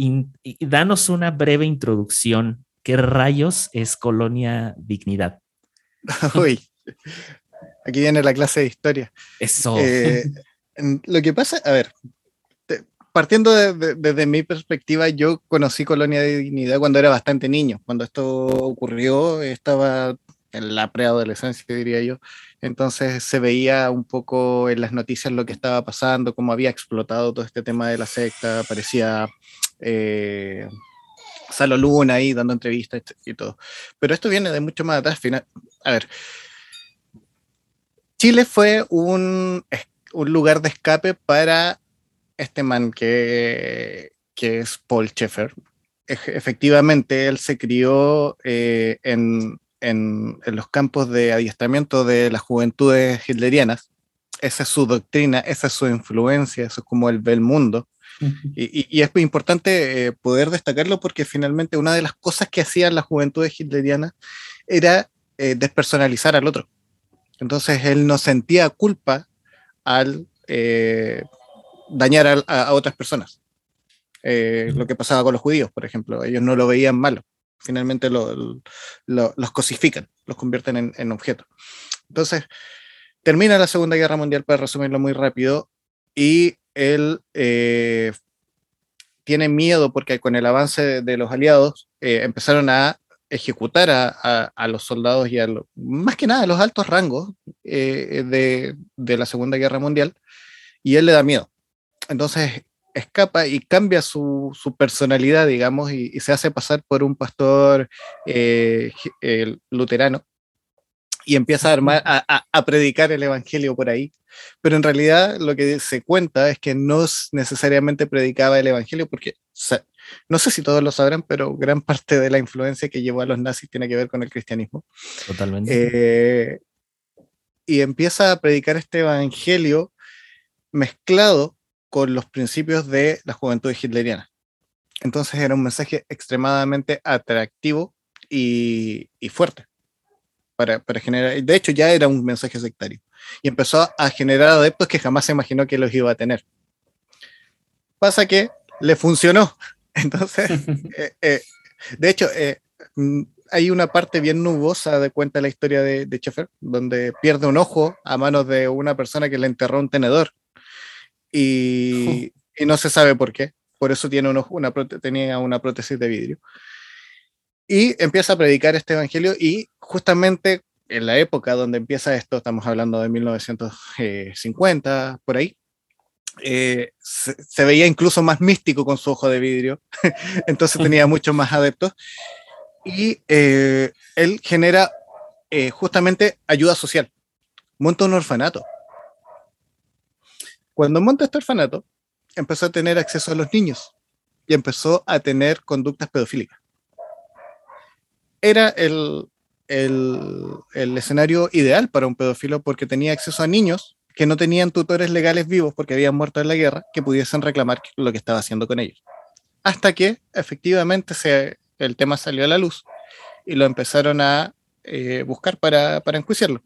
danos una breve introducción. ¿Qué rayos es Colonia Dignidad? [LAUGHS]
Uy, Aquí viene la clase de historia.
Eso.
Eh, lo que pasa, a ver, partiendo desde mi perspectiva, yo conocí Colonia de Dignidad cuando era bastante niño. Cuando esto ocurrió, estaba en la preadolescencia, diría yo. Entonces se veía un poco en las noticias lo que estaba pasando, cómo había explotado todo este tema de la secta. Aparecía eh, Salo Luna ahí dando entrevistas y todo. Pero esto viene de mucho más atrás. Final, a ver, Chile fue un, lugar de escape para este man que, que es Paul Schaeffer. efectivamente, él se crió eh, en, los campos de adiestramiento de las juventudes hitlerianas. Esa es su doctrina, esa es su influencia, eso es como él ve el mundo. Y, es muy importante eh, poder destacarlo porque finalmente una de las cosas que hacían las juventudes hitlerianas era eh, despersonalizar al otro. Entonces él no sentía culpa al eh, dañar a, otras personas. Lo que pasaba con los judíos, por ejemplo, ellos no lo veían malo. Finalmente los cosifican, los convierten en, en objetos. Entonces, termina la Segunda Guerra Mundial, para resumirlo muy rápido, y él eh, tiene miedo porque con el avance de, los aliados empezaron a ejecutar a, los soldados y a más que nada a los altos rangos eh, de, la Segunda Guerra Mundial. y él le da miedo. Entonces escapa y cambia su, personalidad, digamos, y, se hace pasar por un pastor eh, luterano y empieza a, armar, a, a, predicar el evangelio por ahí. Pero en realidad lo que se cuenta es que no necesariamente predicaba el evangelio, porque no sé si todos lo sabrán, pero gran parte de la influencia que llevó a los nazis tiene que ver con el cristianismo.
Totalmente.
Eh, y empieza a predicar este evangelio mezclado con los principios de la juventud hitleriana. Entonces era un mensaje extremadamente atractivo y, fuerte para, para, generar. De hecho, ya era un mensaje sectario y empezó a generar adeptos que jamás se imaginó que los iba a tener. Pasa que le funcionó. [LAUGHS] Entonces, [LAUGHS] eh, eh, de hecho, eh, mm, hay una parte bien nubosa de cuenta la historia de, de donde pierde un ojo a manos de una persona que le enterró un tenedor y, [LAUGHS] no se sabe por qué. Por eso tiene un una, tenía una prótesis de vidrio. Y empieza a predicar este evangelio y justamente en la época donde empieza esto, estamos hablando de 1950, por ahí, eh, se, veía incluso más místico con su ojo de vidrio, [LAUGHS] entonces tenía muchos más adeptos. Y eh, él genera eh, justamente ayuda social, monta un orfanato. Cuando monta este orfanato, empezó a tener acceso a los niños y empezó a tener conductas pedofílicas. Era el, el, escenario ideal para un pedófilo porque tenía acceso a niños que no tenían tutores legales vivos porque habían muerto en la guerra que pudiesen reclamar lo que estaba haciendo con ellos. Hasta que efectivamente el tema salió a la luz y lo empezaron a eh, buscar para, para enjuiciarlo.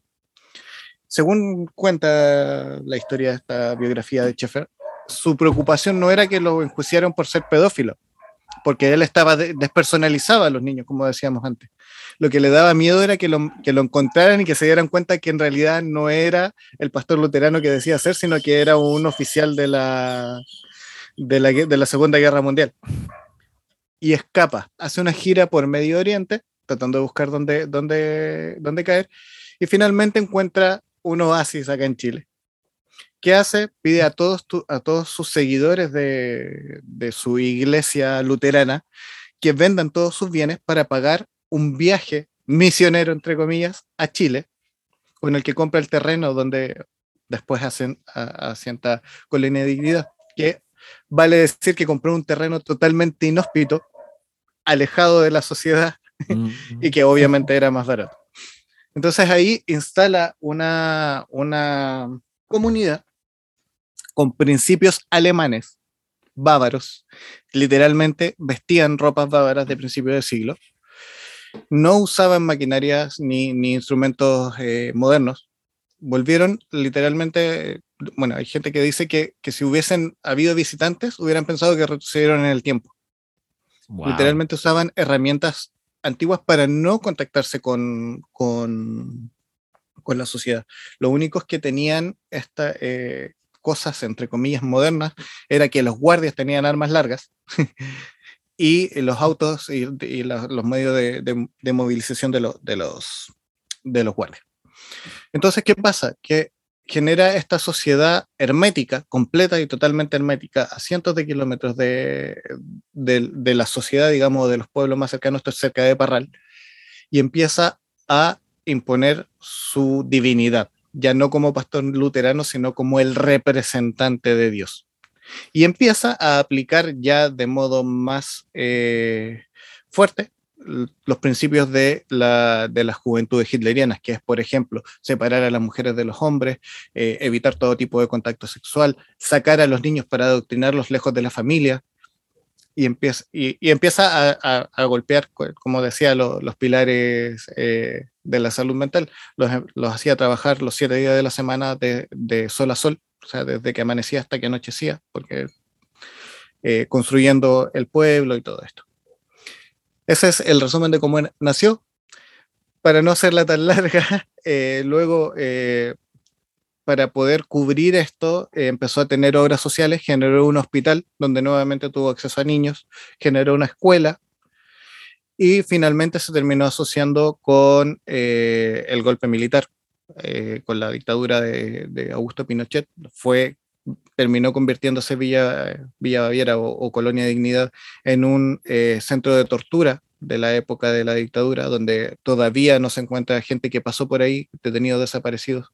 Según cuenta la historia de esta biografía de Schaeffer, su preocupación no era que lo enjuiciaran por ser pedófilo, porque él estaba despersonalizado a los niños, como decíamos antes. Lo que le daba miedo era que lo, que lo encontraran y que se dieran cuenta que en realidad no era el pastor luterano que decía ser, sino que era un oficial de la, de la, de la Segunda Guerra Mundial. Y escapa, hace una gira por Medio Oriente, tratando de buscar dónde, dónde, dónde caer, y finalmente encuentra un oasis acá en Chile. ¿Qué hace? Pide a todos, a todos sus seguidores de, de, su iglesia luterana que vendan todos sus bienes para pagar un viaje misionero, entre comillas, a Chile, con el que compra el terreno donde después hacen, asienta Colina de Dignidad, que vale decir que compró un terreno totalmente inhóspito, alejado de la sociedad [LAUGHS] y que obviamente era más barato. Entonces ahí instala una, una comunidad con principios alemanes, bávaros, literalmente vestían ropas bávaras de principio del siglo, no usaban maquinarias ni, ni instrumentos eh, modernos, volvieron literalmente, bueno, hay gente que dice que, que, si hubiesen habido visitantes, hubieran pensado que retrocedieron en el tiempo. Literalmente usaban herramientas antiguas para no contactarse con, con, con la sociedad. Lo único es que tenían estas eh, cosas, entre comillas, modernas, era que los guardias tenían armas largas [LAUGHS] y los autos y, los medios de, movilización de, los, de guardias. Entonces, ¿qué pasa? Que genera esta sociedad hermética, completa y totalmente hermética, a cientos de kilómetros de, la sociedad, digamos, de los pueblos más cercanos, esto es cerca de Parral, y empieza a imponer su divinidad, ya no como pastor luterano, sino como el representante de Dios. Y empieza a aplicar ya de modo más eh, fuerte los principios de, la, de las juventudes hitlerianas, que es, por ejemplo, separar a las mujeres de los hombres, eh, evitar todo tipo de contacto sexual, sacar a los niños para adoctrinarlos lejos de la familia, y empieza, y, empieza a, golpear, como decía, los pilares eh, de la salud mental. Los, hacía trabajar los siete días de la semana de, sol a sol, o sea, desde que amanecía hasta que anochecía, porque eh, construyendo el pueblo y todo esto. Ese es el resumen de cómo nació. Para no hacerla tan [LAUGHS] larga, eh, luego, para poder cubrir esto, eh, empezó a tener obras sociales, generó un hospital donde nuevamente tuvo acceso a niños, generó una escuela y finalmente se terminó asociando con el golpe militar, con la dictadura de, Augusto Pinochet. Fue terminó convirtiéndose Villa, Villa Baviera o, Colonia Dignidad en un eh, centro de tortura de la época de la dictadura, donde todavía no se encuentra gente que pasó por ahí, detenidos desaparecidos.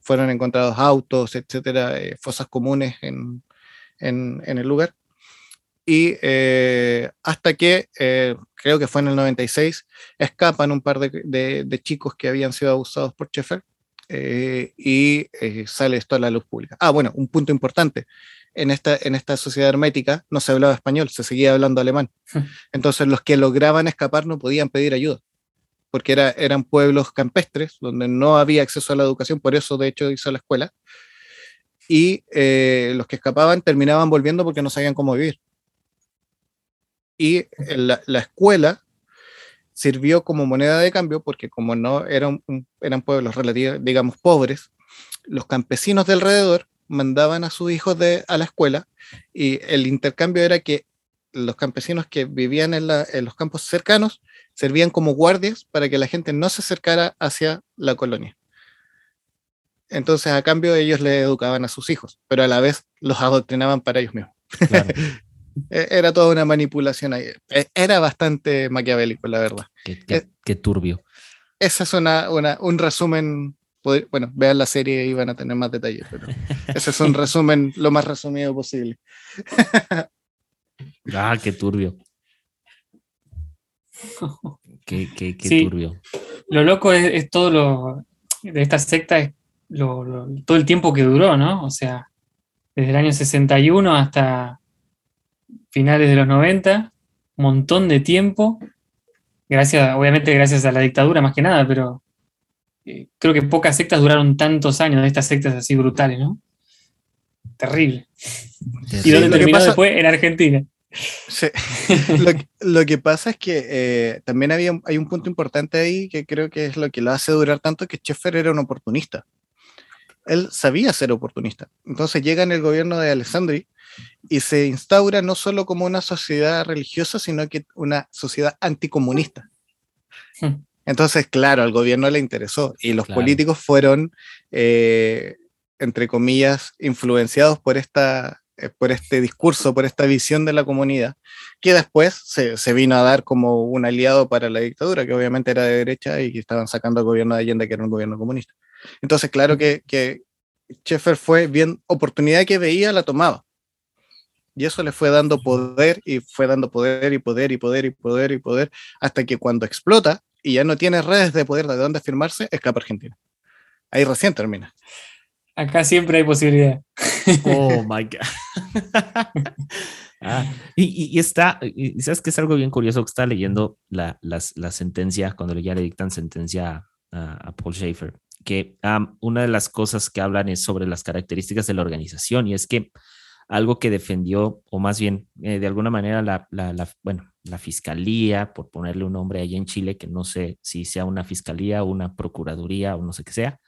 Fueron encontrados autos, etcétera, eh, fosas comunes en, en, el lugar. Y eh, hasta que, eh, creo que fue en el 96, escapan un par de, de, chicos que habían sido abusados por Schaeffer y sale esto a la luz pública. Ah, bueno, un punto importante en esta, en esta sociedad hermética no se hablaba español, se seguía hablando alemán. Entonces los que lograban escapar no podían pedir ayuda, porque era, eran pueblos campestres donde no había acceso a la educación, por eso de hecho hizo la escuela. Y eh, los que escapaban terminaban volviendo porque no sabían cómo vivir. Y la, la escuela sirvió como moneda de cambio porque como no eran, eran pueblos relativos, digamos, pobres, los campesinos de alrededor mandaban a sus hijos a la escuela y el intercambio era que los campesinos que vivían en, los campos cercanos servían como guardias para que la gente no se acercara hacia la colonia. Entonces, a cambio, ellos le educaban a sus hijos, pero a la vez los adoctrinaban para ellos mismos. [LAUGHS] E, era toda una manipulación ahí. E, era bastante maquiavélico, la verdad.
Qué, turbio.
Ese es una, un resumen bueno, vean la serie y van a tener más detalles, pero [LAUGHS] ese es un resumen lo más resumido posible. [LAUGHS]
ah, qué turbio. [LAUGHS] Qué, qué, turbio.
Lo loco es, todo lo de esta secta, es todo el tiempo que duró, ¿no? O sea, desde el año 61 hasta finales de los 90, un montón de tiempo. Gracias, obviamente gracias a la dictadura más que nada, pero eh, creo que pocas sectas duraron tantos años de estas sectas así brutales, ¿no? Terrible. ¿Y dónde terminó después? En Argentina.
Sí. [LAUGHS] lo, que, pasa es que eh, también había, hay un punto importante ahí que creo que es lo que lo hace durar tanto, que Schaeffer era un oportunista. Él sabía ser oportunista. Entonces llega en el gobierno de Alessandri y se instaura no solo como una sociedad religiosa, sino que una sociedad anticomunista. [LAUGHS] Entonces, claro, al gobierno le interesó y los políticos fueron, eh, entre comillas, influenciados por, esta, por este discurso, por esta visión de la comunidad, que después se, vino a dar como un aliado para la dictadura, que obviamente era de derecha y que estaban sacando al gobierno de Allende, que era un gobierno comunista. Entonces, claro que, que Schaeffer fue bien, oportunidad que veía, la tomaba. Y eso le fue dando poder y fue dando poder y poder y poder y poder y poder hasta que cuando explota, y ya no tiene redes de poder de dónde firmarse, escapa Argentina. Ahí recién termina.
Acá siempre hay posibilidad.
Oh my God. Ah, y, está, sabes que es algo bien curioso que está leyendo la, sentencia, cuando ya le dictan sentencia a, Paul Schaefer, que una de las cosas que hablan es sobre las características de la organización y es que algo que defendió, o más bien, eh, de alguna manera, la, la, bueno, la fiscalía, por ponerle un nombre ahí en Chile, que no sé si sea una fiscalía una procuraduría o no sé qué sea,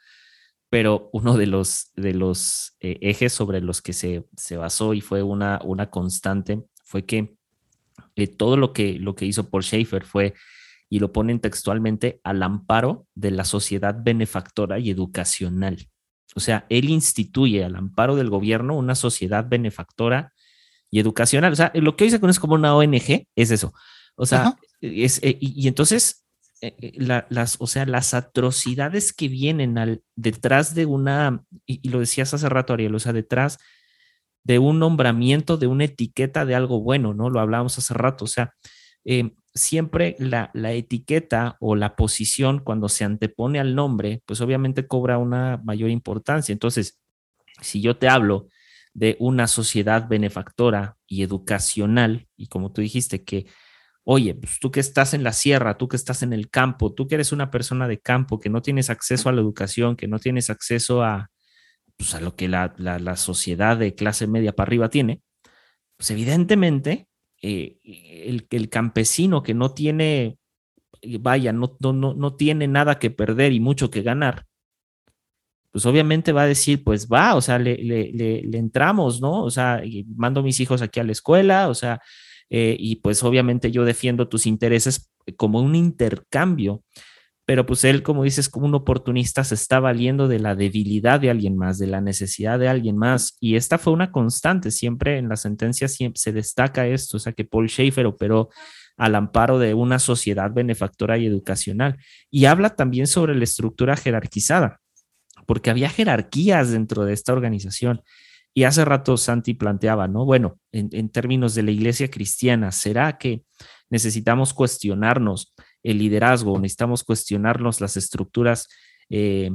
pero uno de los, de los eh, ejes sobre los que se, se, basó y fue una, una constante fue que eh, todo lo que, lo que hizo Paul Schaefer fue, y lo ponen textualmente, al amparo de la sociedad benefactora y educacional. O sea, él instituye al amparo del gobierno una sociedad benefactora y educacional. O sea, lo que hoy se conoce como una ONG es eso. O sea, es, eh, y, entonces, eh, eh, las, o sea, las atrocidades que vienen al, detrás de una, y, lo decías hace rato, Ariel, o sea, detrás de un nombramiento, de una etiqueta de algo bueno, ¿no? Lo hablábamos hace rato. O sea, siempre la, etiqueta o la posición cuando se antepone al nombre, pues obviamente cobra una mayor importancia. Entonces, si yo te hablo de una sociedad benefactora y educacional, y como tú dijiste que, oye, pues tú que estás en la sierra, tú que estás en el campo, tú que eres una persona de campo, que no tienes acceso a la educación, que no tienes acceso a, pues lo que la, sociedad de clase media para arriba tiene, pues evidentemente eh, el, campesino que no tiene, eh, vaya, no, no, no tiene nada que perder y mucho que ganar, pues obviamente va a decir, pues va, o sea, le, le, le, entramos, ¿no? O sea, mando mis hijos aquí a la escuela, o sea, eh, y pues obviamente yo defiendo tus intereses como un intercambio. pero pues él, como dices, como un oportunista, se está valiendo de la debilidad de alguien más, de la necesidad de alguien más. Y esta fue una constante, siempre en la sentencia siempre se destaca esto, o sea, que Paul Schaefer operó al amparo de una sociedad benefactora y educacional. Y habla también sobre la estructura jerarquizada, porque había jerarquías dentro de esta organización. Y hace rato Santi planteaba, ¿no? Bueno, en, términos de la iglesia cristiana, ¿será que necesitamos cuestionarnos el liderazgo, necesitamos cuestionarnos las estructuras eh,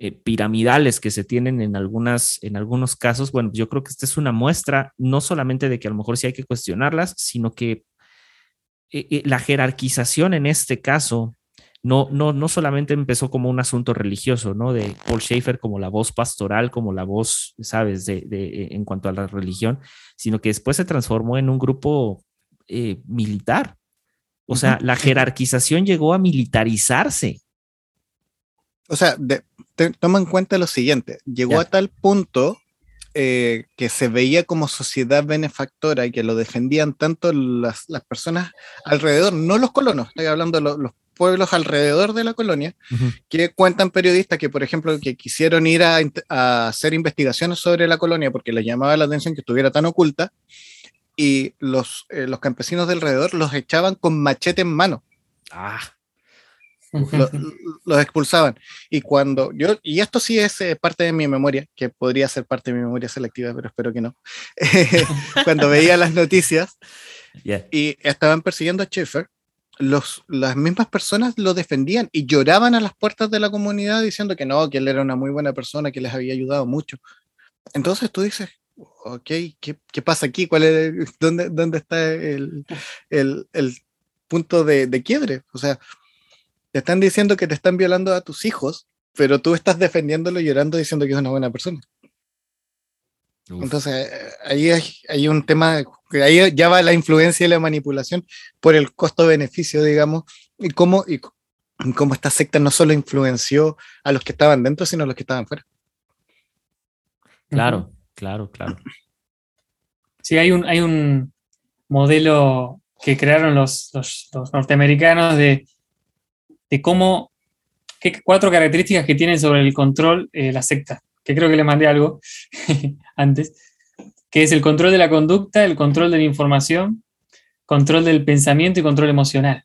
eh, piramidales que se tienen en, en algunos casos. Bueno, yo creo que esta es una muestra no solamente de que a lo mejor sí hay que cuestionarlas, sino que eh, la jerarquización en este caso no, no, no solamente empezó como un asunto religioso, ¿no? De Paul Schaefer como la voz pastoral, como la voz, ¿sabes?, de, de en cuanto a la religión, sino que después se transformó en un grupo militar. O sea, la jerarquización llegó a militarizarse.
O sea, toma en cuenta lo siguiente, llegó a tal punto eh, que se veía como sociedad benefactora y que lo defendían tanto las, personas alrededor, no los colonos, estoy hablando de los pueblos alrededor de la colonia, que cuentan periodistas que, por ejemplo, que quisieron ir a, a, hacer investigaciones sobre la colonia porque les llamaba la atención que estuviera tan oculta, y los, eh, los campesinos de alrededor los echaban con machete en mano.
Ah.
los expulsaban. Y cuando yo, y esto sí es eh, parte de mi memoria, que podría ser parte de mi memoria selectiva, pero espero que no. [LAUGHS] cuando veía las noticias y estaban persiguiendo a Schaeffer, los, las mismas personas lo defendían y lloraban a las puertas de la comunidad diciendo que no, que él era una muy buena persona, que les había ayudado mucho. Entonces tú dices, ok, ¿qué, qué pasa aquí? ¿Cuál es, [LAUGHS] dónde, dónde está el, el, el punto de, de, quiebre? O sea, te están diciendo que te están violando a tus hijos, pero tú estás defendiéndolo y llorando diciendo que es una buena persona. Uf. Entonces, ahí hay, hay, un tema, ahí ya va la influencia y la manipulación por el costo-beneficio, digamos, y cómo, y cómo esta secta no solo influenció a los que estaban dentro, sino a los que estaban fuera.
Claro, Claro, claro.
Sí, hay un, hay un modelo que crearon los, los, los norteamericanos de, de cómo, qué cuatro características que tienen sobre el control eh, la secta, que creo que le mandé algo [LAUGHS] antes, que es el control de la conducta, el control de la información, control del pensamiento y control emocional.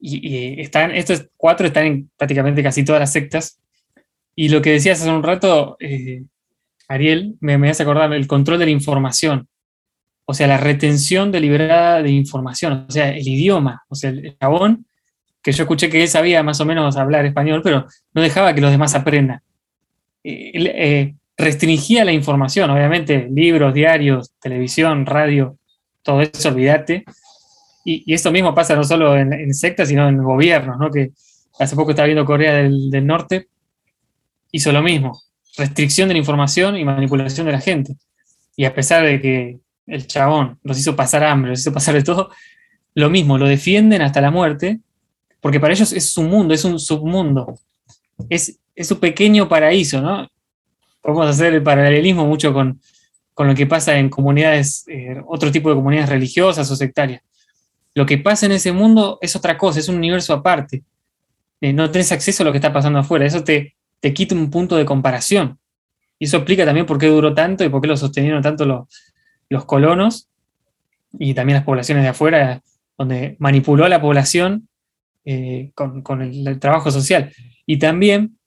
Y, están, estos cuatro están en prácticamente casi todas las sectas. Y lo que decías hace un rato, eh, Ariel, me, me hace acordar el control de la información, o sea, la retención deliberada de información, o sea, el idioma, o sea, el chabón, que yo escuché que él sabía más o menos hablar español, pero no dejaba que los demás aprendan. Él, eh, restringía la información, obviamente, libros, diarios, televisión, radio, todo eso, olvídate. Y, y esto mismo pasa no solo en, sectas, sino en gobiernos, ¿no? Que hace poco estaba viendo Corea del, del Norte, hizo lo mismo restricción de la información y manipulación de la gente. Y a pesar de que el chabón los hizo pasar hambre, los hizo pasar de todo, lo mismo, lo defienden hasta la muerte, porque para ellos es su mundo, es un submundo, es, es su pequeño paraíso, ¿no? Podemos hacer el paralelismo mucho con, con lo que pasa en comunidades, eh, otro tipo de comunidades religiosas o sectarias. Lo que pasa en ese mundo es otra cosa, es un universo aparte. Eh, no tenés acceso a lo que está pasando afuera, eso te, te quita un punto de comparación. Y eso explica también por qué duró tanto y por qué lo sostenieron tanto los, los colonos y también las poblaciones de afuera, donde manipuló a la población eh, con, con el, el, trabajo social. Y también,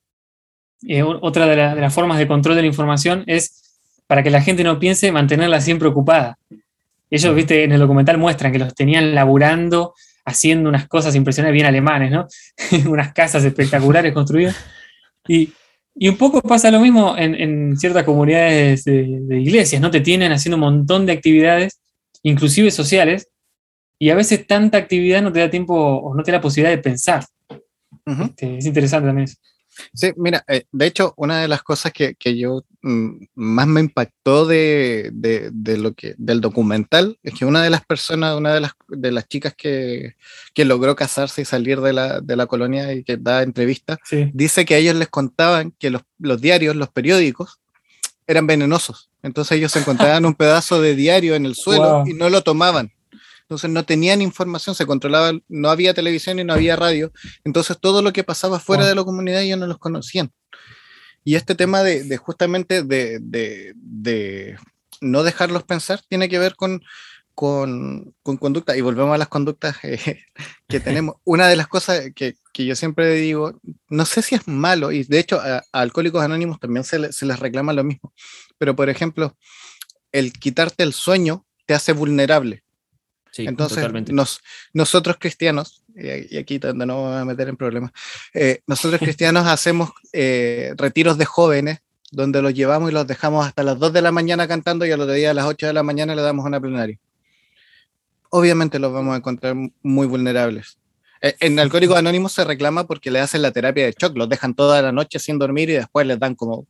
eh, otra de, la, de, las formas de control de la información es para que la gente no piense mantenerla siempre ocupada. Ellos, viste, en el documental muestran que los tenían laburando, haciendo unas cosas impresionantes, bien alemanes, ¿no? [LAUGHS] unas casas espectaculares construidas. Y, y, un poco pasa lo mismo en, en ciertas comunidades de, de, iglesias, ¿no? Te tienen haciendo un montón de actividades, inclusive sociales, y a veces tanta actividad no te da tiempo o no te da la posibilidad de pensar. Uh -huh. este, es interesante también eso.
Sí, mira, eh, de hecho, una de las cosas que, que yo mm, más me impactó de, de, de, lo que, del documental es que una de las personas, una de las, de las chicas que, que logró casarse y salir de la, de la colonia y que da entrevistas, sí. dice que a ellos les contaban que los, los diarios, los periódicos, eran venenosos. Entonces ellos encontraban un pedazo de diario en el suelo wow. y no lo tomaban entonces no tenían información, se controlaba, no había televisión y no había radio, entonces todo lo que pasaba fuera de la comunidad ellos no los conocían. Y este tema de, justamente de, de, no dejarlos pensar tiene que ver con, con, con conducta, y volvemos a las conductas eh, que [LAUGHS] tenemos. Una de las cosas que, que, yo siempre digo, no sé si es malo, y de hecho a, Alcohólicos Anónimos también se, se, les reclama lo mismo, pero por ejemplo, el quitarte el sueño te hace vulnerable. Sí, Entonces, nos, nosotros cristianos, y aquí no me voy a meter en problemas, eh, nosotros cristianos [LAUGHS] hacemos eh, retiros de jóvenes donde los llevamos y los dejamos hasta las 2 de la mañana cantando y al otro día a las 8 de la mañana le damos una plenaria obviamente los vamos a encontrar muy vulnerables. Eh, en Alcohólicos Anónimos se reclama porque le hacen la terapia de shock, los dejan toda la noche sin dormir y después les dan como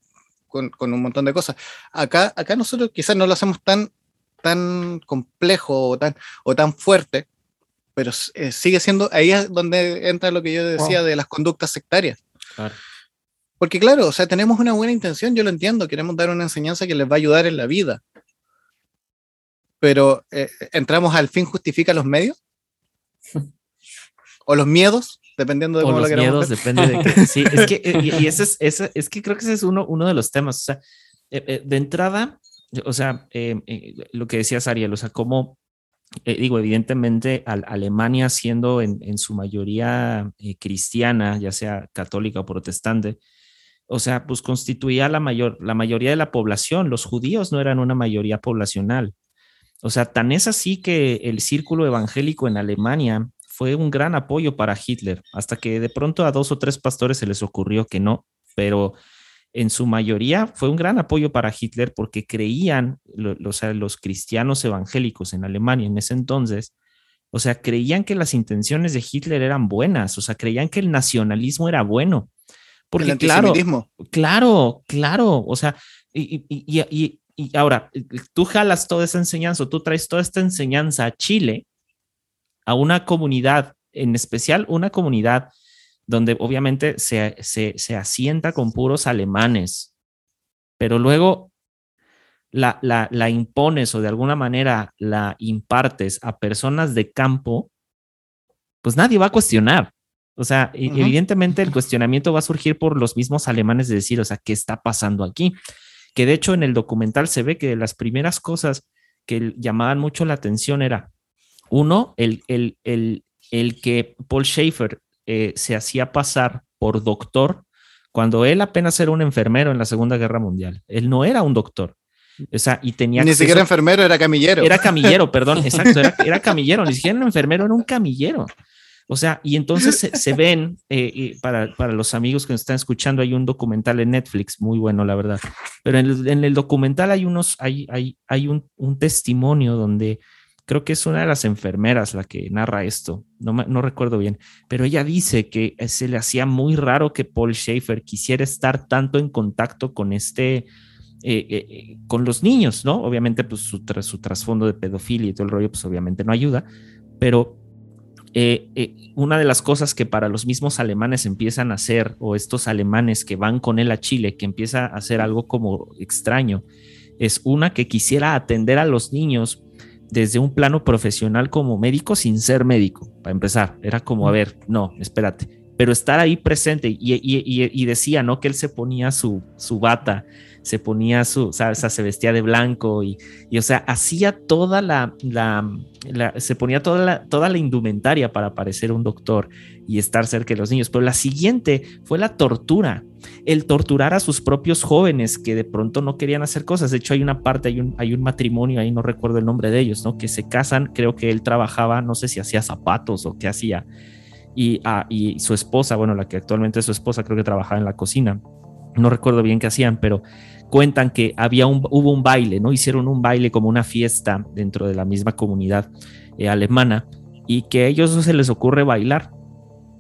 con, un montón de cosas. Acá, acá nosotros quizás no lo hacemos tan, tan complejo o tan, o tan fuerte, pero eh, sigue siendo, ahí es donde entra lo que yo decía de las conductas sectarias. Porque claro, o sea, tenemos una buena intención, yo lo entiendo, queremos dar una enseñanza que les va a ayudar en la vida, pero eh, ¿entramos al fin justifica los medios? [LAUGHS] ¿O los miedos? Dependiendo de cómo
los miedos, depende de. Sí, es que, [LAUGHS] y, ese es, ese, es que creo que ese es uno, uno de los temas. O sea, eh, eh, de entrada, o sea, lo que decías, Ariel, o sea, cómo, digo, evidentemente, Alemania siendo en, en su mayoría cristiana, ya sea católica o protestante, o sea, pues constituía la, mayor, la mayoría de la población. Los judíos no eran una mayoría poblacional. O sea, tan es así que el círculo evangélico en Alemania fue un gran apoyo para Hitler, hasta que de pronto a dos o tres pastores se les ocurrió que no, pero en su mayoría fue un gran apoyo para Hitler porque creían, los cristianos evangélicos en Alemania en ese entonces, o sea, creían que las intenciones de Hitler eran buenas, o sea, creían que el nacionalismo era bueno. Porque, claro, claro, claro, o sea, y, y, y ahora, eh, tú jalas toda esa enseñanza, tú traes toda esta enseñanza a Chile, a una comunidad, en especial una comunidad donde obviamente se, se, asienta con puros alemanes, pero luego la, la, la, impones o de alguna manera la impartes a personas de campo, pues nadie va a cuestionar. O sea, e, evidentemente el [LAUGHS] cuestionamiento va a surgir por los mismos alemanes de decir, o sea, ¿qué está pasando aquí? que de hecho en el documental se ve que las primeras cosas que llamaban mucho la atención era, uno, el, el, el, el que Paul Schaefer eh, se hacía pasar por doctor cuando él apenas era un enfermero en la Segunda Guerra Mundial. Él no era un doctor. O sea, y tenía.
Ni siquiera enfermero, era camillero.
Era camillero, [LAUGHS] perdón, exacto, era, era camillero, ni siquiera un enfermero, era un camillero. O sea, y entonces se, ven, eh, para, para, los amigos que nos están escuchando, hay un documental en Netflix, muy bueno, la verdad. Pero en el, en el documental hay unos, hay, hay, hay un, un, testimonio donde creo que es una de las enfermeras la que narra esto, no, no recuerdo bien, pero ella dice que se le hacía muy raro que Paul Schaefer quisiera estar tanto en contacto con este, eh, eh, con los niños, ¿no? Obviamente, pues su, trasfondo de pedofilia y todo el rollo, pues obviamente no ayuda, pero eh, eh, una de las cosas que para los mismos alemanes empiezan a hacer, o estos alemanes que van con él a Chile, que empieza a hacer algo como extraño, es una que quisiera atender a los niños desde un plano profesional como médico sin ser médico, para empezar. Era como, a ver, no, espérate, pero estar ahí presente y, decía, ¿no? Que él se ponía su, su bata se ponía su, sea, se vestía de blanco y, o sea, hacía toda la, la, se ponía toda la, toda la indumentaria para parecer un doctor y estar cerca de los niños. Pero la siguiente fue la tortura, el torturar a sus propios jóvenes que de pronto no querían hacer cosas. De hecho, hay una parte, hay un, hay un matrimonio, ahí no recuerdo el nombre de ellos, ¿no? Que se casan, creo que él trabajaba, no sé si hacía zapatos o qué hacía. Y, ah, y su esposa, bueno, la que actualmente es su esposa, creo que trabajaba en la cocina no recuerdo bien qué hacían, pero cuentan que había un, hubo un baile, ¿no? Hicieron un baile como una fiesta dentro de la misma comunidad eh, alemana y que a ellos no se les ocurre bailar.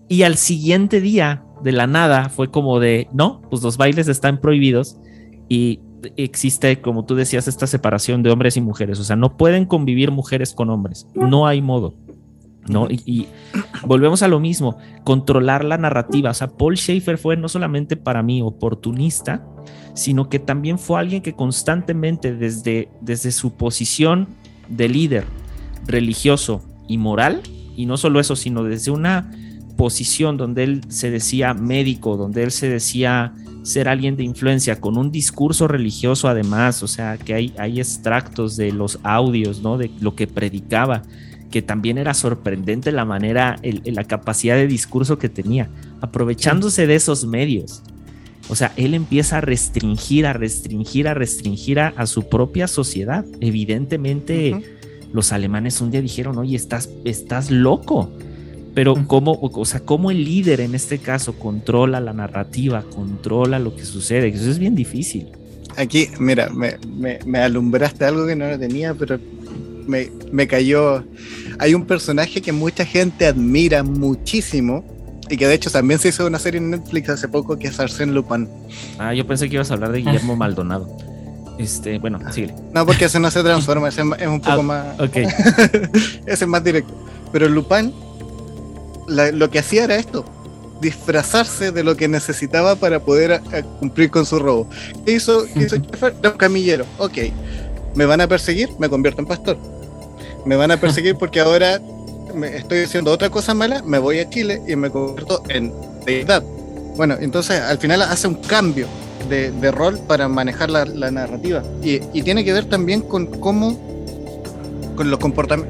Y al siguiente día, de la nada, fue como de, no, pues los bailes están prohibidos y existe, como tú decías, esta separación de hombres y mujeres. O sea, no pueden convivir mujeres con hombres. No hay modo. ¿no? Y, volvemos a lo mismo, controlar la narrativa. O sea, Paul Schaefer fue no solamente para mí oportunista, sino que también fue alguien que constantemente desde, desde su posición de líder religioso y moral, y no solo eso, sino desde una posición donde él se decía médico, donde él se decía ser alguien de influencia, con un discurso religioso además, o sea, que hay, hay extractos de los audios, ¿no? De lo que predicaba, que también era sorprendente la manera, la capacidad de discurso que tenía, aprovechándose de esos medios. O sea, él empieza a restringir, a restringir, a restringir a, su propia sociedad. Evidentemente, los alemanes un día dijeron, oye, estás, estás loco. Pero cómo, o sea, cómo el líder en este caso controla la narrativa, controla lo que sucede, eso es bien difícil.
Aquí, mira, me, me, alumbraste algo que no lo tenía, pero me, me, cayó. Hay un personaje que mucha gente admira muchísimo y que de hecho también se hizo una serie en Netflix hace poco que es Arsène Lupin.
Ah, yo pensé que ibas a hablar de Guillermo [LAUGHS] Maldonado. Este, bueno, sigue.
No, porque ese no se transforma, [LAUGHS] ese es un poco ah, más.
Ok. [LAUGHS]
ese es más directo. Pero Lupin lo que hacía era esto, disfrazarse de lo que necesitaba para poder cumplir con su robo. ¿Qué hizo? ¿Qué hizo un camillero. Ok, me van a perseguir, me convierto en pastor. Me van a perseguir porque ahora me estoy haciendo otra cosa mala, me voy a Chile y me convierto en deidad. Bueno, entonces al final hace un cambio de, rol para manejar la, narrativa. Y, y, tiene que ver también con cómo los,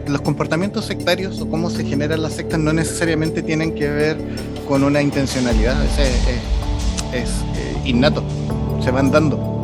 los comportamientos sectarios o cómo se generan las sectas no necesariamente tienen que ver con una intencionalidad, es, es, eh, innato, se van dando.